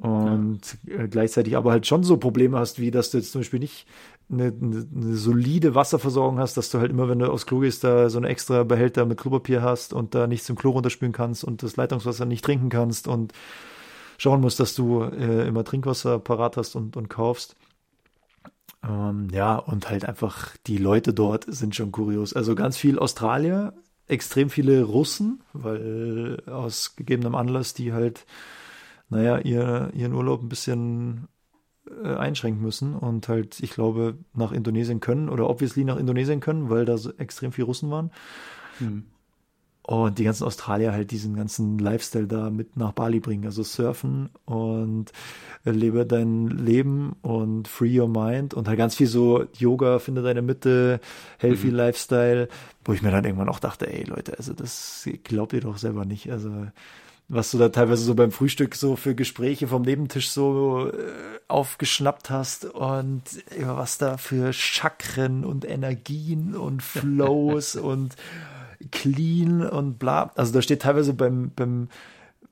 Und ja. Äh, gleichzeitig aber halt schon so Probleme hast, wie dass du jetzt zum Beispiel nicht eine, eine, eine, solide Wasserversorgung hast, dass du halt immer, wenn du aufs Klo gehst, da so eine extra Behälter mit Klopapier hast und da nichts im Klo runterspülen kannst und das Leitungswasser nicht trinken kannst und schauen musst, dass du äh, immer Trinkwasser parat hast und, und kaufst. Ähm, ja, und halt einfach die Leute dort sind schon kurios. Also ganz viel Australier extrem viele Russen, weil aus gegebenem Anlass die halt, naja, ihr, ihren Urlaub ein bisschen äh, einschränken müssen und halt, ich glaube, nach Indonesien können oder obviously nach Indonesien können, weil da so extrem viele Russen waren. Hm. Und die ganzen Australier halt diesen ganzen Lifestyle da mit nach Bali bringen. Also surfen und lebe dein Leben und free your mind und halt ganz viel so Yoga, finde deine Mitte, healthy mhm. Lifestyle, wo ich mir dann irgendwann auch dachte, ey Leute, also das glaubt ihr doch selber nicht. Also was du da teilweise so beim Frühstück so für Gespräche vom Nebentisch so äh, aufgeschnappt hast und ja, was da für Chakren und Energien und Flows und clean und bla. Also da steht teilweise beim, beim,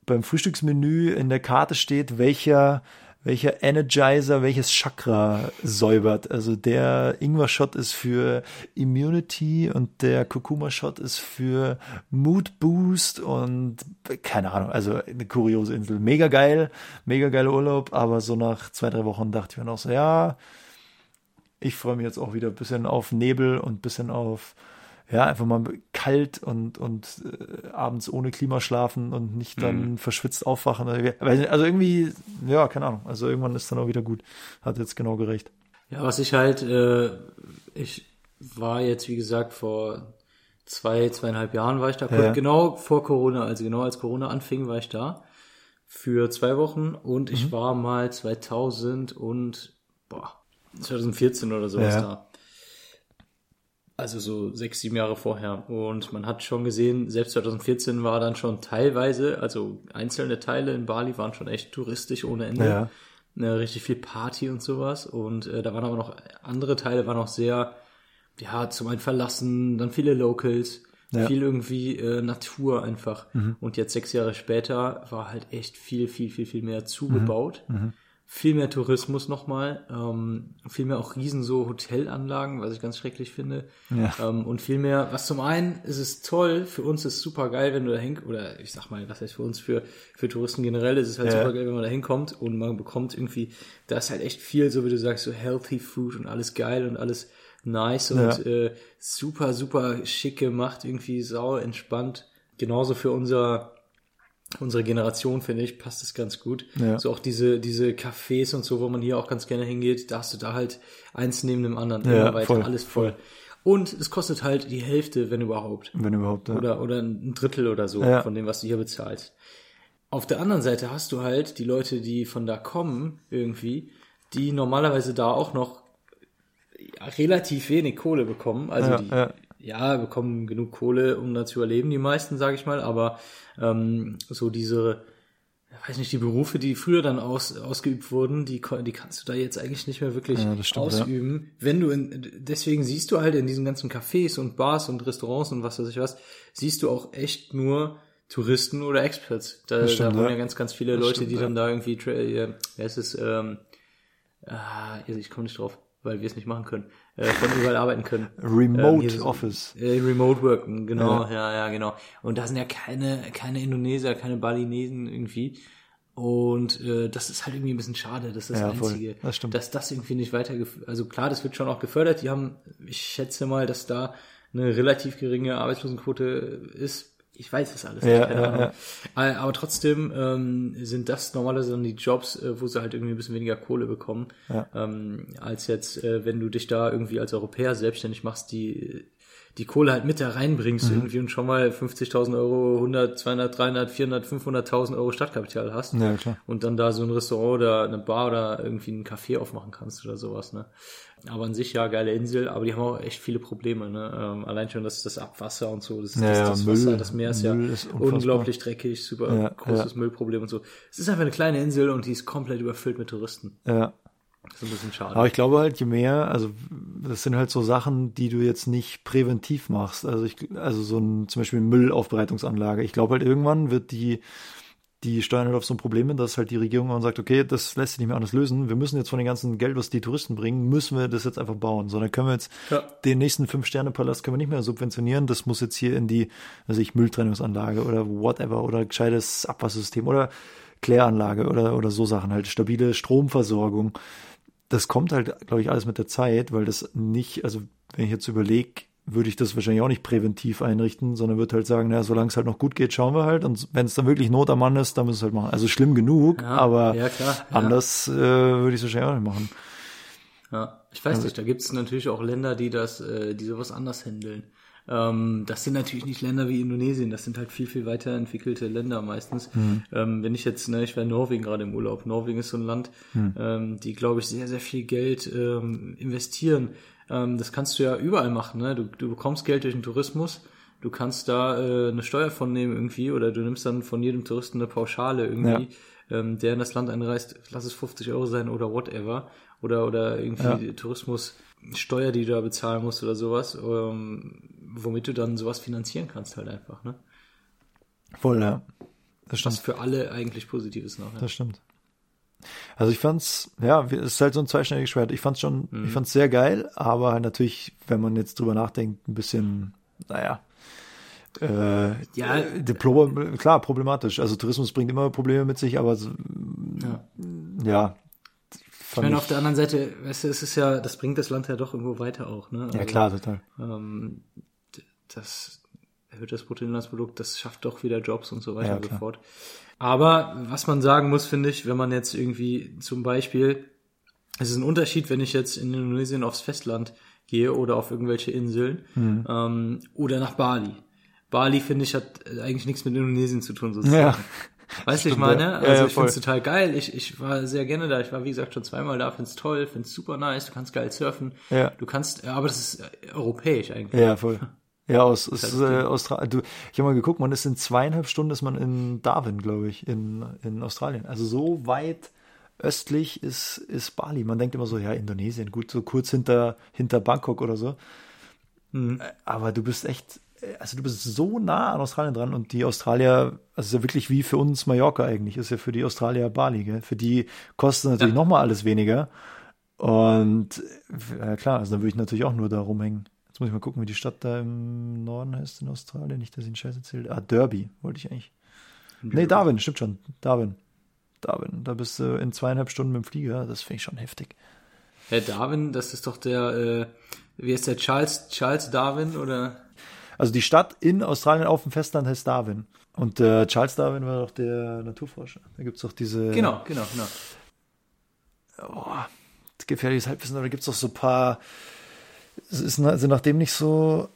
beim Frühstücksmenü in der Karte steht, welcher, welcher Energizer welches Chakra säubert. Also der Ingwer-Shot ist für Immunity und der Kurkuma-Shot ist für Mood Boost und keine Ahnung, also eine kuriose Insel. Mega geil, mega geiler Urlaub, aber so nach zwei, drei Wochen dachte ich mir noch so, ja, ich freue mich jetzt auch wieder ein bisschen auf Nebel und ein bisschen auf ja, einfach mal kalt und, und äh, abends ohne Klima schlafen und nicht dann mhm. verschwitzt aufwachen. Also irgendwie, ja, keine Ahnung. Also irgendwann ist dann auch wieder gut. Hat jetzt genau gerecht. Ja, was ich halt, äh, ich war jetzt, wie gesagt, vor zwei, zweieinhalb Jahren war ich da, ja. genau vor Corona, also genau als Corona anfing, war ich da für zwei Wochen und mhm. ich war mal 2000 und, boah, 2014 oder sowas ja. da. Also so sechs, sieben Jahre vorher. Und man hat schon gesehen, selbst 2014 war dann schon teilweise, also einzelne Teile in Bali waren schon echt touristisch ohne Ende. Ja. Ne, richtig viel Party und sowas. Und äh, da waren aber noch andere Teile, waren noch sehr, ja, zum einen verlassen, dann viele Locals, ja. viel irgendwie äh, Natur einfach. Mhm. Und jetzt sechs Jahre später war halt echt viel, viel, viel, viel mehr zugebaut. Mhm. Mhm viel mehr Tourismus nochmal, ähm, viel mehr auch riesen so Hotelanlagen, was ich ganz schrecklich finde. Ja. Ähm, und viel mehr, was zum einen ist es toll, für uns ist es super geil, wenn du da hin, oder ich sag mal, was heißt für uns, für, für Touristen generell ist es halt ja. super geil, wenn man da hinkommt und man bekommt irgendwie, da ist halt echt viel, so wie du sagst, so healthy food und alles geil und alles nice und ja. äh, super, super schick gemacht, irgendwie sau entspannt. Genauso für unser unsere Generation, finde ich, passt es ganz gut. Ja. So auch diese, diese Cafés und so, wo man hier auch ganz gerne hingeht, da hast du da halt eins neben dem anderen ja, weiter, voll, alles voll. voll. Und es kostet halt die Hälfte, wenn überhaupt. Wenn überhaupt, ja. Oder, oder ein Drittel oder so ja. von dem, was du hier bezahlst. Auf der anderen Seite hast du halt die Leute, die von da kommen, irgendwie, die normalerweise da auch noch relativ wenig Kohle bekommen. Also ja, die, ja ja, bekommen genug Kohle, um da zu überleben, die meisten, sage ich mal, aber ähm, so diese, weiß nicht, die Berufe, die früher dann aus, ausgeübt wurden, die, die kannst du da jetzt eigentlich nicht mehr wirklich ja, stimmt, ausüben. Ja. Wenn du in, deswegen siehst du halt in diesen ganzen Cafés und Bars und Restaurants und was weiß ich was, siehst du auch echt nur Touristen oder Experts. Da, stimmt, da wohnen ja. ja ganz, ganz viele das Leute, stimmt, die dann da irgendwie, äh, wer ist es, ähm, ah, ich komme nicht drauf, weil wir es nicht machen können äh, von überall arbeiten können. Remote Ähm, hier so- Office. Äh, Remote Worken, genau, Ja. ja. ja, genau. Und da sind ja keine, keine Indonesier, keine Balinesen irgendwie. Und äh, das ist halt irgendwie ein bisschen schade, dass das Ja, voll. Einzige, Das stimmt. dass das irgendwie nicht weiter, also klar, das wird schon auch gefördert. Die haben, ich schätze mal, dass da eine relativ geringe Arbeitslosenquote ist. Ich weiß das alles Ja, keine ja, Ahnung. ja. Aber trotzdem ähm, sind das normalerweise dann die Jobs, äh, wo sie halt irgendwie ein bisschen weniger Kohle bekommen, ähm, als jetzt, äh, wenn du dich da irgendwie als Europäer selbstständig machst, die die Kohle halt mit da reinbringst Mhm. irgendwie und schon mal 50.000 Euro, 100, 200, 300, 400, 500.000 Euro Stadtkapital hast Ja, klar. und dann da so ein Restaurant oder eine Bar oder irgendwie einen Café aufmachen kannst oder sowas, ne. Aber an sich ja, geile Insel, aber die haben auch echt viele Probleme, ne. Ähm, allein schon das, das Abwasser und so, das, Ja, das, ja, das Müll- Wasser, das Meer ist ja ist unglaublich dreckig, super Ja, großes Müllproblem und so. Es ist einfach eine kleine Insel und die ist komplett überfüllt mit Touristen. Ja. Das ist ein bisschen schade. Aber ich glaube halt, je mehr, also das sind halt so Sachen, die du jetzt nicht präventiv machst. Also ich, also so ein zum Beispiel Müllaufbereitungsanlage. Ich glaube halt irgendwann wird die, die steuern halt auf so ein Problem hin, dass halt die Regierung auch sagt, okay, das lässt sich nicht mehr anders lösen. Wir müssen jetzt von dem ganzen Geld, was die Touristen bringen, müssen wir das jetzt einfach bauen. So, dann können wir jetzt Ja. den nächsten Fünf-Sterne-Palast können wir nicht mehr subventionieren. Das muss jetzt hier in die, also ich Mülltrennungsanlage oder whatever oder gescheites Abwassersystem oder Kläranlage oder, oder so Sachen halt, stabile Stromversorgung das kommt halt, glaube ich, alles mit der Zeit, weil das nicht, also wenn ich jetzt überlege, würde ich das wahrscheinlich auch nicht präventiv einrichten, sondern würde halt sagen, naja, solange es halt noch gut geht, schauen wir halt. Und wenn es dann wirklich Not am Mann ist, dann müssen wir es halt machen. Also schlimm genug, Ja, aber ja, klar, ja. anders äh, würde ich es wahrscheinlich auch nicht machen. Ja, ich weiß nicht, da gibt es natürlich auch Länder, die das, äh, die sowas anders handeln. Ähm, das sind natürlich nicht Länder wie Indonesien, das sind halt viel, viel weiterentwickelte Länder meistens. Ähm, wenn ich jetzt, ne, ich war in Norwegen gerade im Urlaub. Norwegen ist so ein Land, ähm, die, glaube ich, sehr, sehr viel Geld ähm, investieren. Ähm, das kannst du ja überall machen, ne? Du, du bekommst Geld durch den Tourismus. Du kannst da äh, eine Steuer von nehmen irgendwie oder du nimmst dann von jedem Touristen eine Pauschale irgendwie, ähm, der in das Land einreist, lass es 50 Euro sein oder whatever. Oder, oder irgendwie Tourismussteuer, die du da bezahlen musst oder sowas, ähm, womit du dann sowas finanzieren kannst halt einfach, ne? Voll, ja. Das Was stimmt. für alle eigentlich positiv ist nachher. Das stimmt. Also ich fand's, ja, es ist halt so ein zweischneidiges Schwert. Ich fand's schon, ich fand's sehr geil, aber halt natürlich, wenn man jetzt drüber nachdenkt, ein bisschen, naja, äh, Ja. äh, Diplo klar, problematisch. Also Tourismus bringt immer Probleme mit sich, aber so, Ja. ja. Ich meine, auf der anderen Seite, weißt du, es ist ja, das bringt das Land ja doch irgendwo weiter auch, ne? ja Also, klar, total. Ähm, das erhöht das Bruttoinlandsprodukt, das schafft doch wieder Jobs und so weiter Ja, und so fort. Aber was man sagen muss, finde ich, wenn man jetzt irgendwie zum Beispiel, es ist ein Unterschied, wenn ich jetzt in Indonesien aufs Festland gehe oder auf irgendwelche Inseln Mhm. ähm, oder nach Bali. Bali, finde ich, hat eigentlich nichts mit Indonesien zu tun, sozusagen. Ja, Weißt du, ich meine? ja. Ja, Also ja, ich finde es total geil. Ich, ich war sehr gerne da. Ich war, wie gesagt, schon zweimal da, find's toll, find's super nice. Du kannst geil surfen. Ja. Du kannst, aber das ist europäisch eigentlich. ja, voll. Ja, aus, aus äh, Australien. Du, ich habe mal geguckt, man ist in zweieinhalb Stunden ist man in Darwin, glaube ich, in, in Australien. Also so weit östlich ist, ist Bali. Man denkt immer so, ja, Indonesien, gut, so kurz hinter, hinter Bangkok oder so. Mhm. Äh, Aber du bist echt, äh, also du bist so nah an Australien dran und die Australier, also ist ja wirklich wie für uns Mallorca eigentlich, ist ja für die Australier Bali, gell? Für die kostet natürlich Ja. noch nochmal alles weniger. Und äh, klar, also dann würde ich natürlich auch nur da rumhängen. Jetzt muss ich mal gucken, wie die Stadt da im Norden heißt in Australien. Nicht, dass ich einen Scheiß erzählt. Ah, Derby wollte ich eigentlich. Nee, Darwin, stimmt schon. Darwin. Darwin. Da bist du in zweieinhalb Stunden mit dem Flieger. Das finde ich schon heftig. Herr Darwin, das ist doch der, äh, wie ist der Charles, Charles Darwin oder? Also die Stadt in Australien auf dem Festland heißt Darwin. Und äh, Charles Darwin war doch der Naturforscher. Da gibt's doch diese Genau, genau, genau. gefährliches Halbwissen, aber da gibt's doch so ein paar. Es ist also nachdem nicht so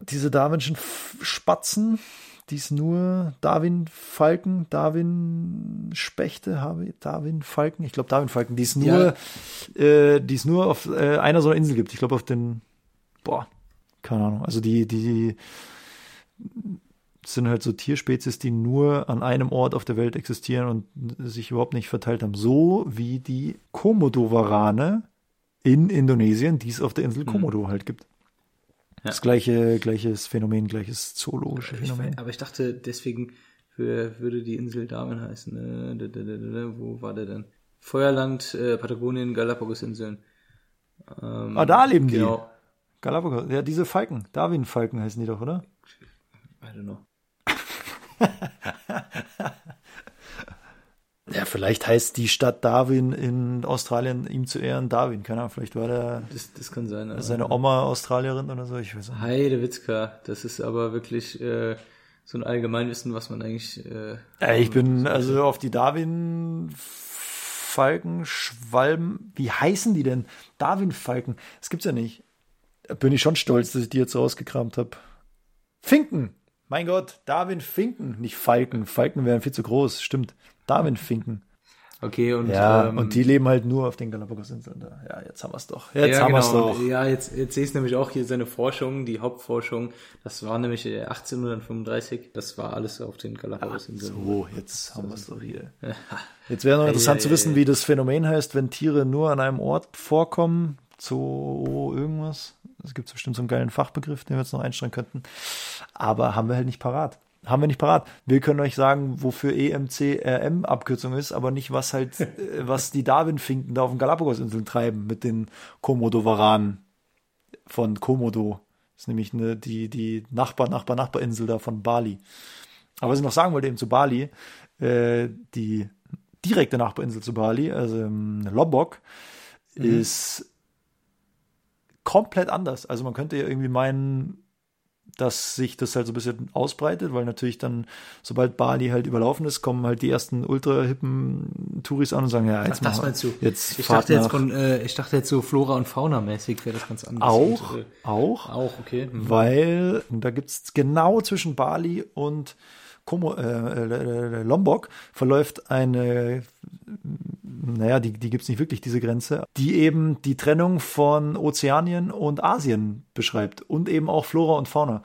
diese Darwinschen Spatzen, die es nur Darwin Falken, Darwin Spechte, habe Darwin Falken, ich glaube Darwin Falken, die es nur, äh, die es nur auf äh, einer so einer Insel gibt. Ich glaube auf den, boah, keine Ahnung. Also die, die sind halt so Tierspezies, die nur an einem Ort auf der Welt existieren und sich überhaupt nicht verteilt haben. So wie die Komodo-Warane in Indonesien, die es auf der Insel Komodo halt gibt. Das gleiche, gleiches Phänomen, gleiches zoologische Ich, Phänomen. aber ich dachte, deswegen wür- würde die Insel Darwin heißen. Da, wo war der denn? Feuerland, äh, Patagonien, Galapagos-Inseln. Ähm, Ah, da leben die. Genau. Galapagos, ja, diese Falken, Darwin-Falken heißen die doch, oder? I don't know. Vielleicht heißt die Stadt Darwin in Australien ihm zu Ehren Darwin. Keine Ahnung, vielleicht war der Das, das kann sein. seine Oma Australierin oder so, ich weiß nicht. Heide Witzka, das ist aber wirklich äh, so ein Allgemeinwissen, was man eigentlich. Äh, Ja, ich bin also auf die Darwin-Falken, Schwalben, wie heißen die denn? Darwin-Falken, das gibt's ja nicht. Da bin ich schon stolz, dass ich die jetzt rausgekramt habe. Finken, mein Gott, Darwin-Finken, nicht Falken. Falken wären viel zu groß, stimmt. Darwin-Finken. okay, und. Ja, ähm, und die leben halt nur auf den Galapagosinseln. Ja, jetzt haben wir's doch. Jetzt ja, haben genau. wir's doch. Und, Ja, jetzt, jetzt sehe ich nämlich auch hier seine Forschung, die Hauptforschung. Das war nämlich äh, 1835. Das war alles auf den Galapagos-Inseln. So, jetzt haben wir es doch hier. Jetzt wäre noch interessant Ei, zu wissen, wie das Phänomen heißt, wenn Tiere nur an einem Ort vorkommen. Zo irgendwas. Es gibt bestimmt so einen geilen Fachbegriff, den wir jetzt noch einstellen könnten. Aber haben wir halt nicht parat. Haben wir nicht parat. Wir können euch sagen, wofür EMCRM Abkürzung ist, aber nicht, was halt, äh, was die Darwin-Finken da auf den Galapagosinseln treiben mit den Komodo-Varanen von Komodo. Das ist nämlich eine, die, die Nachbar, Nachbar, Nachbarinsel da von Bali. Aber was ich noch sagen wollte eben zu Bali, äh, die direkte Nachbarinsel zu Bali, also ähm, Lombok, ist komplett anders. Also man könnte ja irgendwie meinen, dass sich das halt so ein bisschen ausbreitet, weil natürlich dann, sobald Bali halt überlaufen ist, kommen halt die ersten ultra-hippen Touris an und sagen, ja, Ach, jetzt das machen wir- meinst du? Jetzt ich dachte jetzt von, äh, ich dachte jetzt so Flora und Fauna mäßig wäre das ganz anders. auch, Und, äh, auch, auch, okay. Mhm. weil da gibt's genau zwischen Bali und Como, äh, äh, Lombok verläuft eine, naja, die, die gibt's nicht wirklich, diese Grenze, die eben die Trennung von Ozeanien und Asien beschreibt und eben auch Flora und Fauna.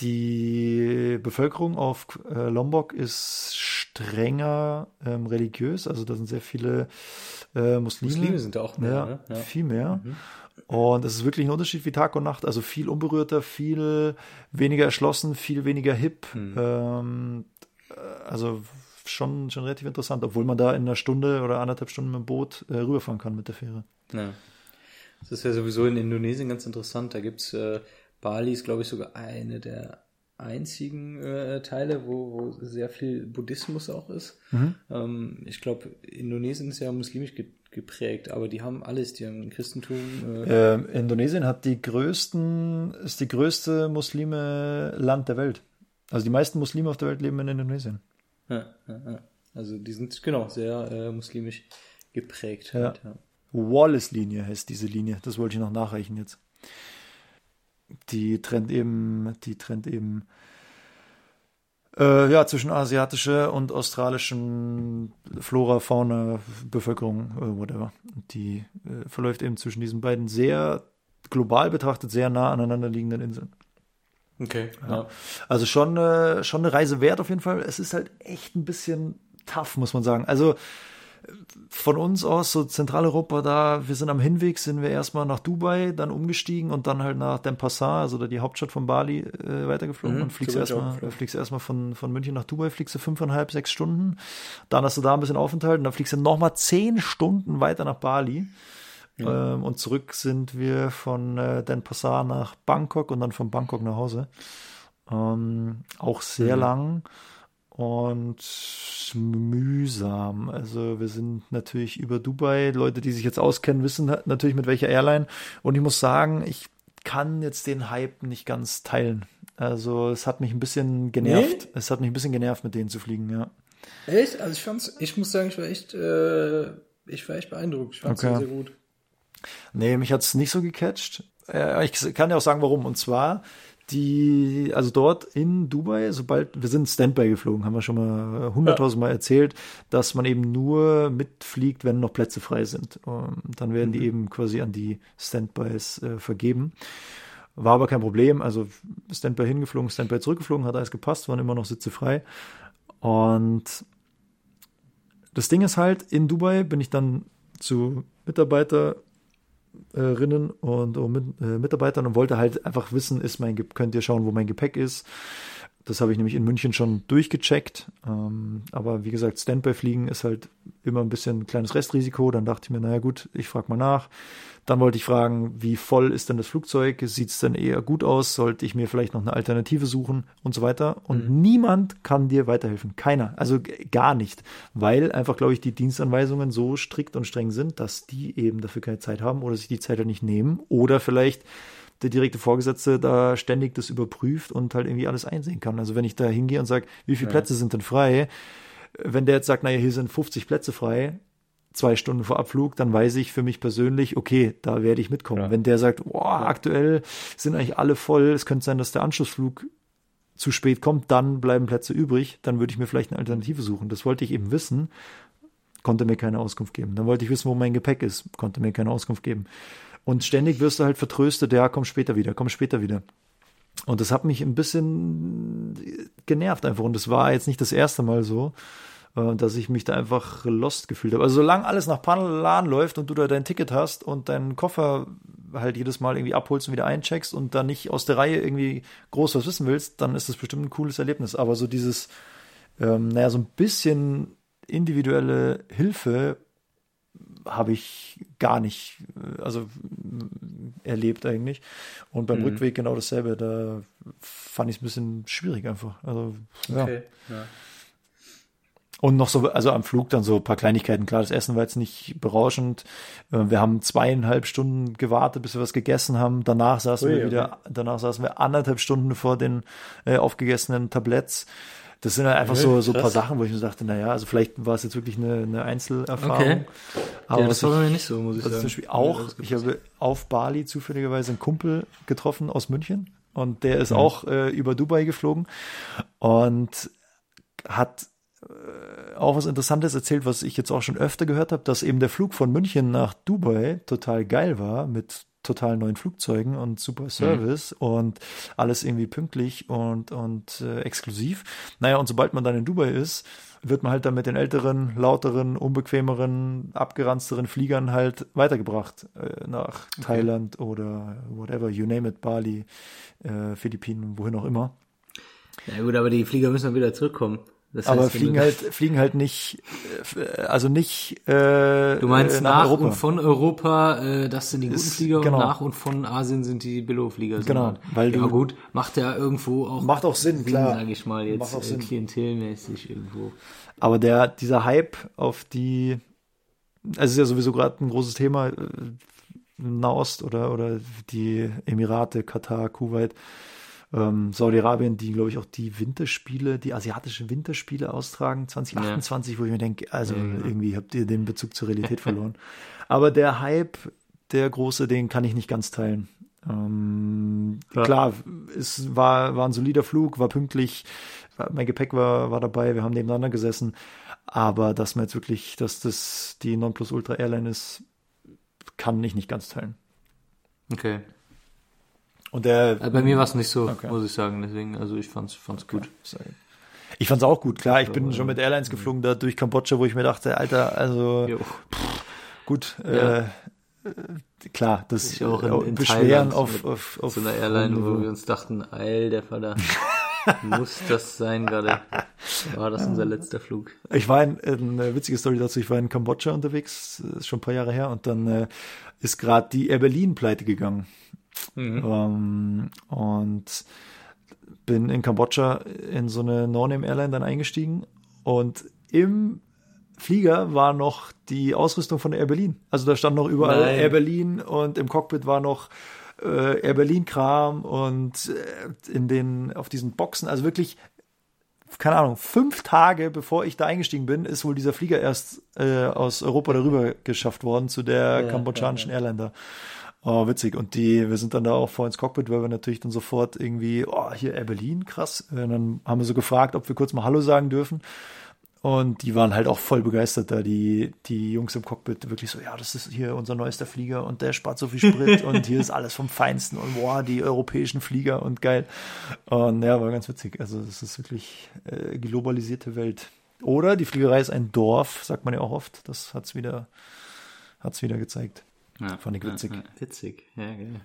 Die Bevölkerung auf äh, Lombok ist strenger ähm, religiös, also da sind sehr viele äh, Muslime. Muslime sind da auch mehr, ja, ne? Ja. viel mehr. Und es ist wirklich ein Unterschied wie Tag und Nacht. Also viel unberührter, viel weniger erschlossen, viel weniger hip. Ähm, äh, also schon, schon relativ interessant, obwohl man da in einer Stunde oder anderthalb Stunden mit dem Boot äh, rüberfahren kann mit der Fähre. Ja. Das ist ja sowieso in Indonesien ganz interessant. Da gibt's äh, Bali ist, glaube ich, sogar eine der einzigen äh, Teile, wo, wo sehr viel Buddhismus auch ist. Ähm, ich glaube, Indonesien ist ja muslimisch geprägt, aber die haben alles, die haben Christentum. Äh, Ähm, Indonesien hat die größten, ist die größte Muslime Land der Welt. Also die meisten Muslime auf der Welt leben in Indonesien. ja, ja, ja. Also die sind genau sehr äh, muslimisch geprägt. Halt. Wallace-Linie heißt diese Linie. Das wollte ich noch nachreichen jetzt. Die trennt eben, die trennt eben äh, ja, zwischen asiatischer und australischen Flora, Fauna, Bevölkerung, äh, whatever. Die äh, verläuft eben zwischen diesen beiden sehr global betrachtet sehr nah aneinander liegenden Inseln. Okay. Ja. Also schon, äh, schon eine Reise wert auf jeden Fall. Es ist halt echt ein bisschen tough, muss man sagen. Also von uns aus, so Zentraleuropa, da, wir sind am Hinweg, sind wir erstmal nach Dubai, dann umgestiegen und dann halt nach Denpasar, also da die Hauptstadt von Bali, äh, weitergeflogen Mhm, und fliegst erstmal, fliegst erstmal von, von München nach Dubai, fliegst du fünfeinhalb, sechs Stunden. Dann hast du da ein bisschen Aufenthalt und dann fliegst du nochmal zehn Stunden weiter nach Bali. Ähm, und zurück sind wir von äh, Denpasar nach Bangkok und dann von Bangkok nach Hause. Ähm, auch sehr Mhm. lang und mühsam. Also wir sind natürlich über Dubai. Leute, die sich jetzt auskennen, wissen natürlich mit welcher Airline. Und ich muss sagen, ich kann jetzt den Hype nicht ganz teilen. Also es hat mich ein bisschen genervt. Nee? Es hat mich ein bisschen genervt, mit denen zu fliegen, ja. Echt? Also ich fand's, ich muss sagen, ich war echt, äh, ich war echt beeindruckt. Ich fand's Okay. sehr, sehr gut. Nee, mich hat's nicht so gecatcht. Äh, ich kann ja auch sagen, warum. Und zwar die, also dort in Dubai, sobald wir sind Standby geflogen, haben wir schon mal hunderttausend Mal erzählt, dass man eben nur mitfliegt, wenn noch Plätze frei sind. Und dann werden die eben quasi an die Standbys äh, vergeben. War aber kein Problem. Also Standby hingeflogen, Standby zurückgeflogen, hat alles gepasst, waren immer noch Sitze frei. Und das Ding ist halt, in Dubai bin ich dann zu Mitarbeiterinnen und oh, mit, äh, Mitarbeitern und wollte halt einfach wissen, ist mein, könnt ihr schauen, wo mein Gepäck ist. Das habe ich nämlich in München schon durchgecheckt. Ähm, aber wie gesagt, Standby-Fliegen ist halt immer ein bisschen ein kleines Restrisiko. Dann dachte ich mir, naja gut, ich frage mal nach. Dann wollte ich fragen, wie voll ist denn das Flugzeug? Sieht es denn eher gut aus? Sollte ich mir vielleicht noch eine Alternative suchen und so weiter? Und mhm. niemand kann dir weiterhelfen. Keiner. Also gar nicht. Weil einfach, glaube ich, die Dienstanweisungen so strikt und streng sind, dass die eben dafür keine Zeit haben oder sich die Zeit halt nicht nehmen. Oder vielleicht der direkte Vorgesetzte da ständig das überprüft und halt irgendwie alles einsehen kann. Also wenn ich da hingehe und sage, wie viele ja. Plätze sind denn frei? Wenn der jetzt sagt, naja, hier sind 50 Plätze frei, zwei Stunden vor Abflug, dann weiß ich für mich persönlich, okay, da werde ich mitkommen. Ja. Wenn der sagt, boah, aktuell sind eigentlich alle voll, es könnte sein, dass der Anschlussflug zu spät kommt, dann bleiben Plätze übrig, dann würde ich mir vielleicht eine Alternative suchen. Das wollte ich eben wissen, konnte mir keine Auskunft geben. Dann wollte ich wissen, wo mein Gepäck ist, konnte mir keine Auskunft geben. Und ständig wirst du halt vertröstet, ja, komm später wieder, komm später wieder. Und das hat mich ein bisschen genervt einfach. Und das war jetzt nicht das erste Mal so. Äh, dass ich mich da einfach lost gefühlt habe. Also solange alles nach Plan läuft und du da dein Ticket hast und deinen Koffer halt jedes Mal irgendwie abholst und wieder eincheckst und dann nicht aus der Reihe irgendwie groß was wissen willst, dann ist das bestimmt ein cooles Erlebnis. Aber so dieses, ähm, naja, so ein bisschen individuelle Hilfe habe ich gar nicht, äh, also erlebt eigentlich. Und beim mhm. Rückweg genau dasselbe. Da fand ich es ein bisschen schwierig einfach. Also, ja. Okay, ja. Und noch so, also am Flug dann so ein paar Kleinigkeiten. Klar, das Essen war jetzt nicht berauschend. Äh, wir haben zweieinhalb Stunden gewartet, bis wir was gegessen haben. Danach saßen Ui, wir wieder, okay. danach saßen wir anderthalb Stunden vor den äh, aufgegessenen Tabletts. Das sind halt einfach okay, so, so ein paar Sachen, wo ich mir dachte, naja, also vielleicht war es jetzt wirklich eine, eine Einzelerfahrung. Okay. Aber ja, das war bei mir nicht so, muss ich sagen. Zum Beispiel auch, ich habe auf Bali zufälligerweise einen Kumpel getroffen aus München und der ist mhm. auch äh, über Dubai geflogen und hat äh, auch was Interessantes erzählt, was ich jetzt auch schon öfter gehört habe, dass eben der Flug von München nach Dubai total geil war mit total neuen Flugzeugen und super. Service mhm. und alles irgendwie pünktlich und, und äh, exklusiv. Naja, und sobald man dann in Dubai ist, wird man halt dann mit den älteren, lauteren, unbequemeren, abgeranzteren Fliegern halt weitergebracht äh, nach okay. Thailand oder whatever, you name it, Bali, äh, Philippinen, wohin auch immer. Ja gut, aber die Flieger müssen dann wieder zurückkommen. Das heißt, aber fliegen halt, fliegen halt nicht, äh, also nicht. Äh, du meinst nach, nach Europa. und von Europa, äh, das sind die guten Flieger genau. und nach und von Asien sind die Billo-Flieger. Genau, weil ja, gut, macht ja irgendwo auch. Macht auch Sinn, klar. Sag ich mal jetzt macht auch Sinn. klientelmäßig irgendwo. Aber der, dieser Hype auf die, also es ist ja sowieso gerade ein großes Thema, äh, Nahost oder, oder die Emirate, Katar, Kuwait ähm, Saudi-Arabien, die, glaube ich, auch die Winterspiele, die asiatischen Winterspiele austragen, 2028, ja. wo ich mir denke, also ja, genau. irgendwie habt ihr den Bezug zur Realität verloren. Aber der Hype, der große, den kann ich nicht ganz teilen. Ähm, ja. Klar, es war, war ein solider Flug, war pünktlich, mein Gepäck war, war dabei, wir haben nebeneinander gesessen. Aber dass man jetzt wirklich, dass das die Nonplusultra Airline ist, kann ich nicht ganz teilen. Okay. Und der, Bei mir war es nicht so, okay. muss ich sagen. Deswegen, also ich fand's, fand's okay. gut. Ich fand's auch gut, klar. Ich bin schon mit Airlines geflogen, da durch Kambodscha, wo ich mir dachte, Alter, also pff, gut, ja. äh, klar, das ich auch in, in Beschweren auf, auf, auf so einer Airline, wo wir uns dachten, eil, der Vater. Muss das sein gerade? War das unser letzter Flug? Ich war in, in, eine witzige Story dazu. Ich war in Kambodscha unterwegs, ist schon ein paar Jahre her, und dann äh, ist gerade die Air Berlin pleite gegangen. Mhm. Ähm, und bin in Kambodscha in so eine No-Name-Airline dann eingestiegen und im Flieger war noch die Ausrüstung von Air Berlin. Also da stand noch überall Nein. Air Berlin und im Cockpit war noch äh, Air Berlin Kram und äh, in den auf diesen Boxen, also wirklich keine Ahnung, fünf Tage bevor ich da eingestiegen bin, ist wohl dieser Flieger erst äh, aus Europa darüber geschafft worden zu der ja, kambodschanischen ja, ja. Airline da. Oh, witzig. Und die, wir sind dann da auch vor ins Cockpit, weil wir natürlich dann sofort irgendwie, oh, hier Air Berlin, krass. Und dann haben wir so gefragt, ob wir kurz mal Hallo sagen dürfen. Und die waren halt auch voll begeistert da, die, die Jungs im Cockpit, wirklich so, ja, das ist hier unser neuester Flieger und der spart so viel Sprit und hier ist alles vom Feinsten und boah, die europäischen Flieger und geil. Und ja, war ganz witzig. Also das ist wirklich äh, globalisierte Welt. Oder die Fliegerei ist ein Dorf, sagt man ja auch oft. Das hat's wieder, hat's wieder gezeigt. Ja, Fand ich witzig. Ja, witzig, ja, geil.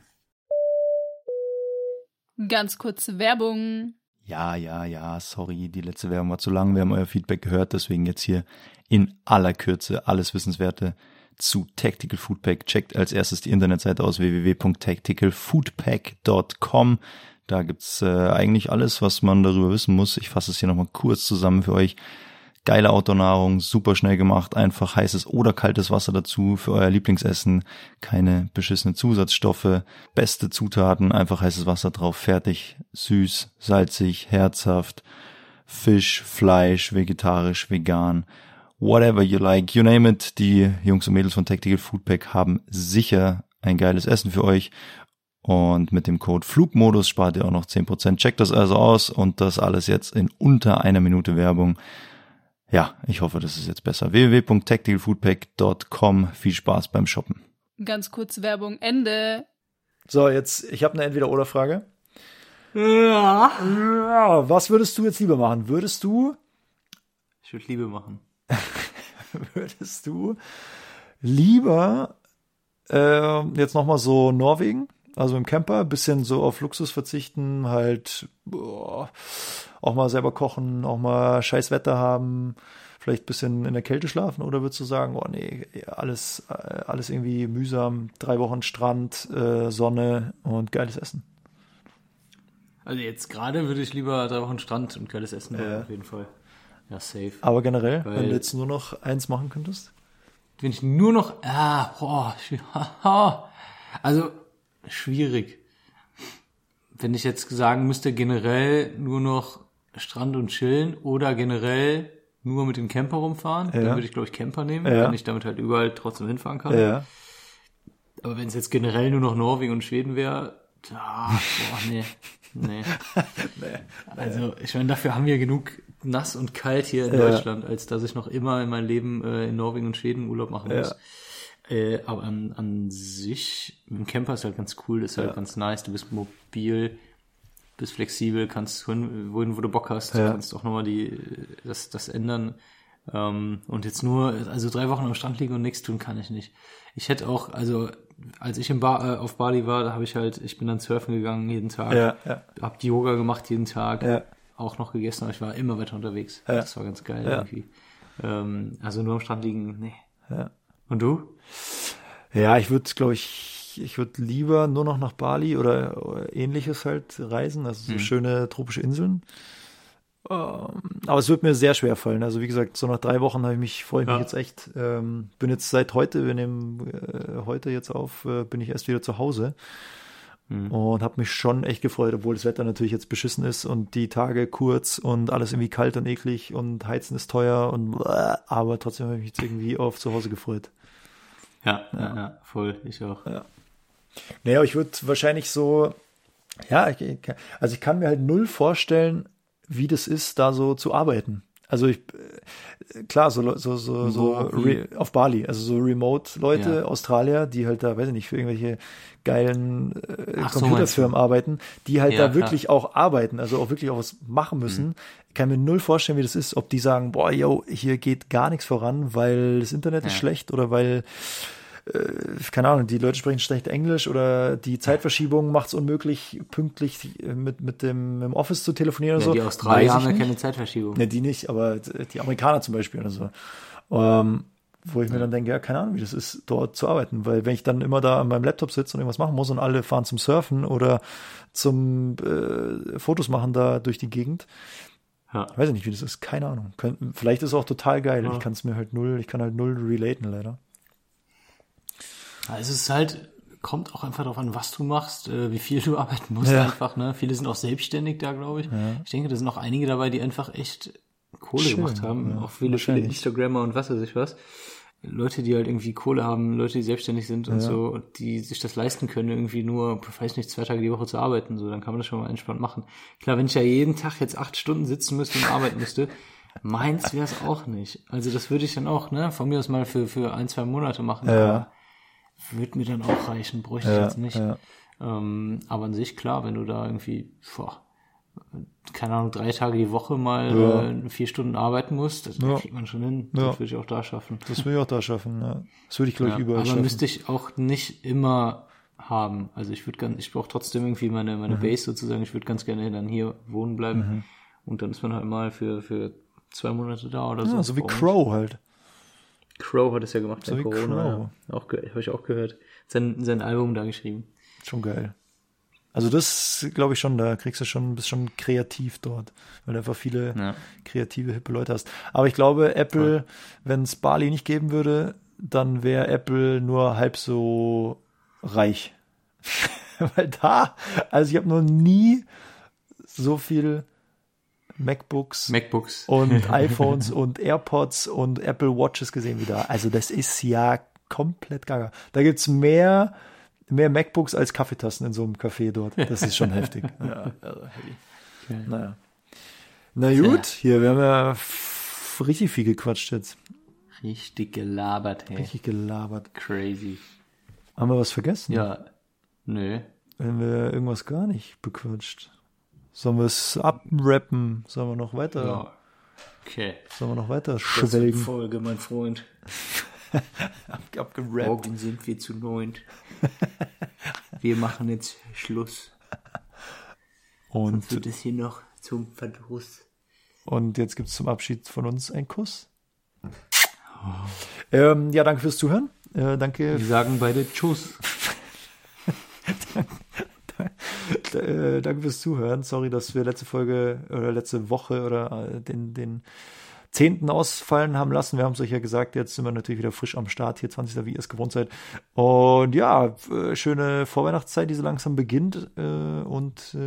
Ganz kurze Werbung. Ja, ja, ja, sorry, die letzte Werbung war zu lang. Wir haben euer Feedback gehört, deswegen jetzt hier in aller Kürze alles Wissenswerte zu Tactical Foodpack. Checkt als erstes die Internetseite aus www.tacticalfoodpack.com. Da gibt's äh, eigentlich alles, was man darüber wissen muss. Ich fasse es hier nochmal kurz zusammen für euch. Geile Outdoor-Nahrung, super schnell gemacht, einfach heißes oder kaltes Wasser dazu für euer Lieblingsessen, keine beschissene Zusatzstoffe, beste Zutaten, einfach heißes Wasser drauf, fertig, süß, salzig, herzhaft, Fisch, Fleisch, vegetarisch, vegan, whatever you like, you name it. Die Jungs und Mädels von Tactical Foodpack haben sicher ein geiles Essen für euch. Und mit dem Code Flugmodus spart ihr auch noch 10%. Checkt das also aus und das alles jetzt in unter einer Minute Werbung. Ja, ich hoffe, das ist jetzt besser. www.tacticalfoodpack.com. Viel Spaß beim Shoppen. Ganz kurz Werbung, Ende. So, jetzt, ich habe eine Entweder-Oder-Frage. Ja. Ja, was würdest du jetzt lieber machen? Würdest du, Ich würde Liebe machen. würdest du lieber äh, jetzt nochmal so Norwegen, also im Camper, bisschen so auf Luxus verzichten, halt boah, auch mal selber kochen, auch mal scheiß Wetter haben, vielleicht bisschen in der Kälte schlafen oder würdest du sagen, oh nee, alles, äh, alles irgendwie mühsam, drei Wochen Strand, äh, Sonne und geiles Essen? Also jetzt gerade würde ich lieber drei Wochen Strand und geiles Essen machen, Ja. auf jeden Fall. Ja, safe. Aber generell, wenn Weil- du jetzt nur noch eins machen könntest? Wenn ich nur noch, ah, boah, schwi- also schwierig. Wenn ich jetzt sagen müsste, generell nur noch Strand und chillen oder generell nur mit dem Camper rumfahren, Ja. dann würde ich glaube ich Camper nehmen, Ja. wenn ich damit halt überall trotzdem hinfahren kann. Ja. Aber wenn es jetzt generell nur noch Norwegen und Schweden wäre, da, boah, nee, nee. Also, ich meine, dafür haben wir genug nass und kalt hier in. Deutschland, als dass ich noch immer in meinem Leben äh, in Norwegen und Schweden Urlaub machen muss. Äh, aber an, an sich, mit dem Camper ist halt ganz cool, ist halt Ja. ganz nice, du bist mobil, bist flexibel, kannst hin, wohin, wo du Bock hast, Ja. kannst auch nochmal die, das, das ändern. Ähm, und jetzt nur, also drei Wochen am Strand liegen und nichts tun kann ich nicht. Ich hätte auch, also als ich in ba äh, auf Bali war, da habe ich halt, ich bin dann surfen gegangen jeden Tag, Ja, ja, hab die Yoga gemacht jeden Tag, ja. auch noch gegessen, aber ich war immer weiter unterwegs. Ja. Das war ganz geil irgendwie. Ähm, also nur am Strand liegen, nee. Ja. Und du? Ja, ich würde, glaube ich, ich würde lieber nur noch nach Bali oder, ähnliches halt reisen, also so Mhm. schöne tropische Inseln. Ähm, aber es wird mir sehr schwer fallen. Also wie gesagt, so nach drei Wochen habe ich mich, freue ich mich Ja. jetzt echt. Ähm, bin jetzt seit heute, wir nehmen äh, heute jetzt auf, äh, bin ich erst wieder zu Hause Mhm. und habe mich schon echt gefreut, obwohl das Wetter natürlich jetzt beschissen ist und die Tage kurz und alles irgendwie kalt und eklig und Heizen ist teuer und aber trotzdem habe ich mich jetzt irgendwie auf zu Hause gefreut. Ja, ja, ja, voll, ich auch. Naja, aber ich würde wahrscheinlich so, ja, ich, also ich kann mir halt null vorstellen, wie das ist, da so zu arbeiten. Also ich, äh, klar, so, so, so, so re, auf Bali, also so Remote-Leute, Ja. Australier, die halt da, weiß ich nicht, für irgendwelche geilen äh, Ach so, Computerfirmen arbeiten, die halt Ja, da klar. wirklich auch arbeiten, also auch wirklich auch was machen müssen. Mhm. Ich kann mir null vorstellen, wie das ist, ob die sagen, boah, yo, hier geht gar nichts voran, weil das Internet ist Ja. schlecht oder weil keine Ahnung, die Leute sprechen schlecht Englisch oder die Zeitverschiebung macht es unmöglich, pünktlich äh, mit, mit dem im Office zu telefonieren Ja, oder so. die Australier haben ich ja keine Zeitverschiebung. Ne, die nicht, aber die Amerikaner zum Beispiel oder so. Ähm, wo ich mir dann denke, ja, keine Ahnung, wie das ist, dort zu arbeiten. Weil wenn ich dann immer da an meinem Laptop sitze und irgendwas machen muss und alle fahren zum Surfen oder zum äh, Fotos machen da durch die Gegend, Ja. weiß ich nicht, wie das ist, keine Ahnung. Könnt, vielleicht ist es auch total geil. Ja. Ich kann es mir halt null, ich kann halt null relaten leider. Ja, Es ist halt, kommt auch einfach darauf an, was du machst, äh, wie viel du arbeiten musst Ja. einfach, ne? Viele sind auch selbstständig da, glaube ich. Ja. Ich denke, da sind auch einige dabei, die einfach echt Kohle Schön, gemacht haben. ja, auch viele, viele. Instagrammer und was weiß ich was. Leute, die halt irgendwie Kohle haben, Leute, die selbstständig sind und Ja. so, die sich das leisten können, irgendwie nur, weiß nicht, zwei Tage die Woche zu arbeiten, so, dann kann man das schon mal entspannt machen. Klar, wenn ich ja jeden Tag jetzt acht Stunden sitzen müsste und arbeiten müsste, meins wäre es auch nicht. Also das würde ich dann auch, ne, von mir aus mal für, für ein, zwei Monate machen. Ja. Aber Würde mir dann auch reichen, bräuchte ich Ja, jetzt nicht. ja. Ähm, aber an sich, klar, wenn du da irgendwie, boah, keine Ahnung, drei Tage die Woche mal Ja. äh, vier Stunden arbeiten musst, das Ja. kriegt man schon hin. Ja. Das würde ich auch da schaffen. Das will ich auch da schaffen. Ja. Das würde ich, glaube ich, überall aber schaffen. müsste ich auch nicht immer haben. Also ich würde ganz, ich brauche trotzdem irgendwie meine, meine Base sozusagen. Ich würde ganz gerne dann hier wohnen bleiben. Und dann ist man halt mal für, für zwei Monate da oder so. Ja, so wie Crow halt. Crow hat es ja gemacht So in wie Corona. Ja. Auch habe ich auch gehört. Sein, sein Album da geschrieben. Schon geil. Also das glaube ich schon, da kriegst du schon, bist schon kreativ dort, weil du einfach viele Ja. kreative, hippe Leute hast. Aber ich glaube, Apple, wenn es Bali nicht geben würde, dann wäre Apple nur halb so reich. weil da, also ich habe noch nie so viel MacBooks MacBooks. und iPhones und AirPods und Apple Watches gesehen wie da. Also das ist ja komplett gaga. Da gibt's mehr, mehr MacBooks als Kaffeetassen in so einem Café dort. Das ist schon heftig. Ja, also heavy. Naja. Na gut, hier, wir haben ja richtig viel gequatscht jetzt. Richtig gelabert, hey. Richtig gelabert. Crazy. Haben wir was vergessen? Ja. Nö. Wenn wir irgendwas gar nicht bequatscht. Sollen wir es abrappen? Sollen wir noch weiter, Ja. Okay. sollen wir noch weiter Das schwelgen? Folge, mein Freund. Abgerappt. Morgen sind wir zu neunt. Wir machen jetzt Schluss. Und Wird es hier noch zum Verdruss. Und jetzt gibt's zum Abschied von uns einen Kuss. Ähm, ja, danke fürs Zuhören. Äh, danke, Wir sagen beide Tschüss. äh, danke fürs Zuhören. Sorry, dass wir letzte Folge oder letzte Woche oder äh, den, den zehnten ausfallen haben lassen. Wir haben es euch ja gesagt, jetzt sind wir natürlich wieder frisch am Start, hier 20. wie ihr es gewohnt seid. Und ja, äh, schöne Vorweihnachtszeit, die so langsam beginnt. Und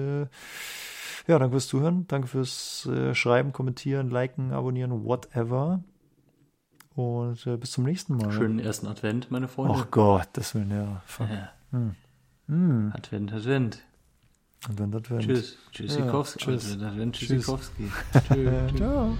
ja, danke fürs Zuhören. Danke fürs Schreiben, Kommentieren, Liken, Abonnieren, whatever. Und bis zum nächsten Mal. Schönen ersten Advent, meine Freunde. Ach Gott, das will ja. Fuck. Advent, Advent. Und dann das wird. Tschüss. Tschüssikowski. tschüss. Advent, Advent, Tschüss. Tschüssikowski. Tschüss. Ciao.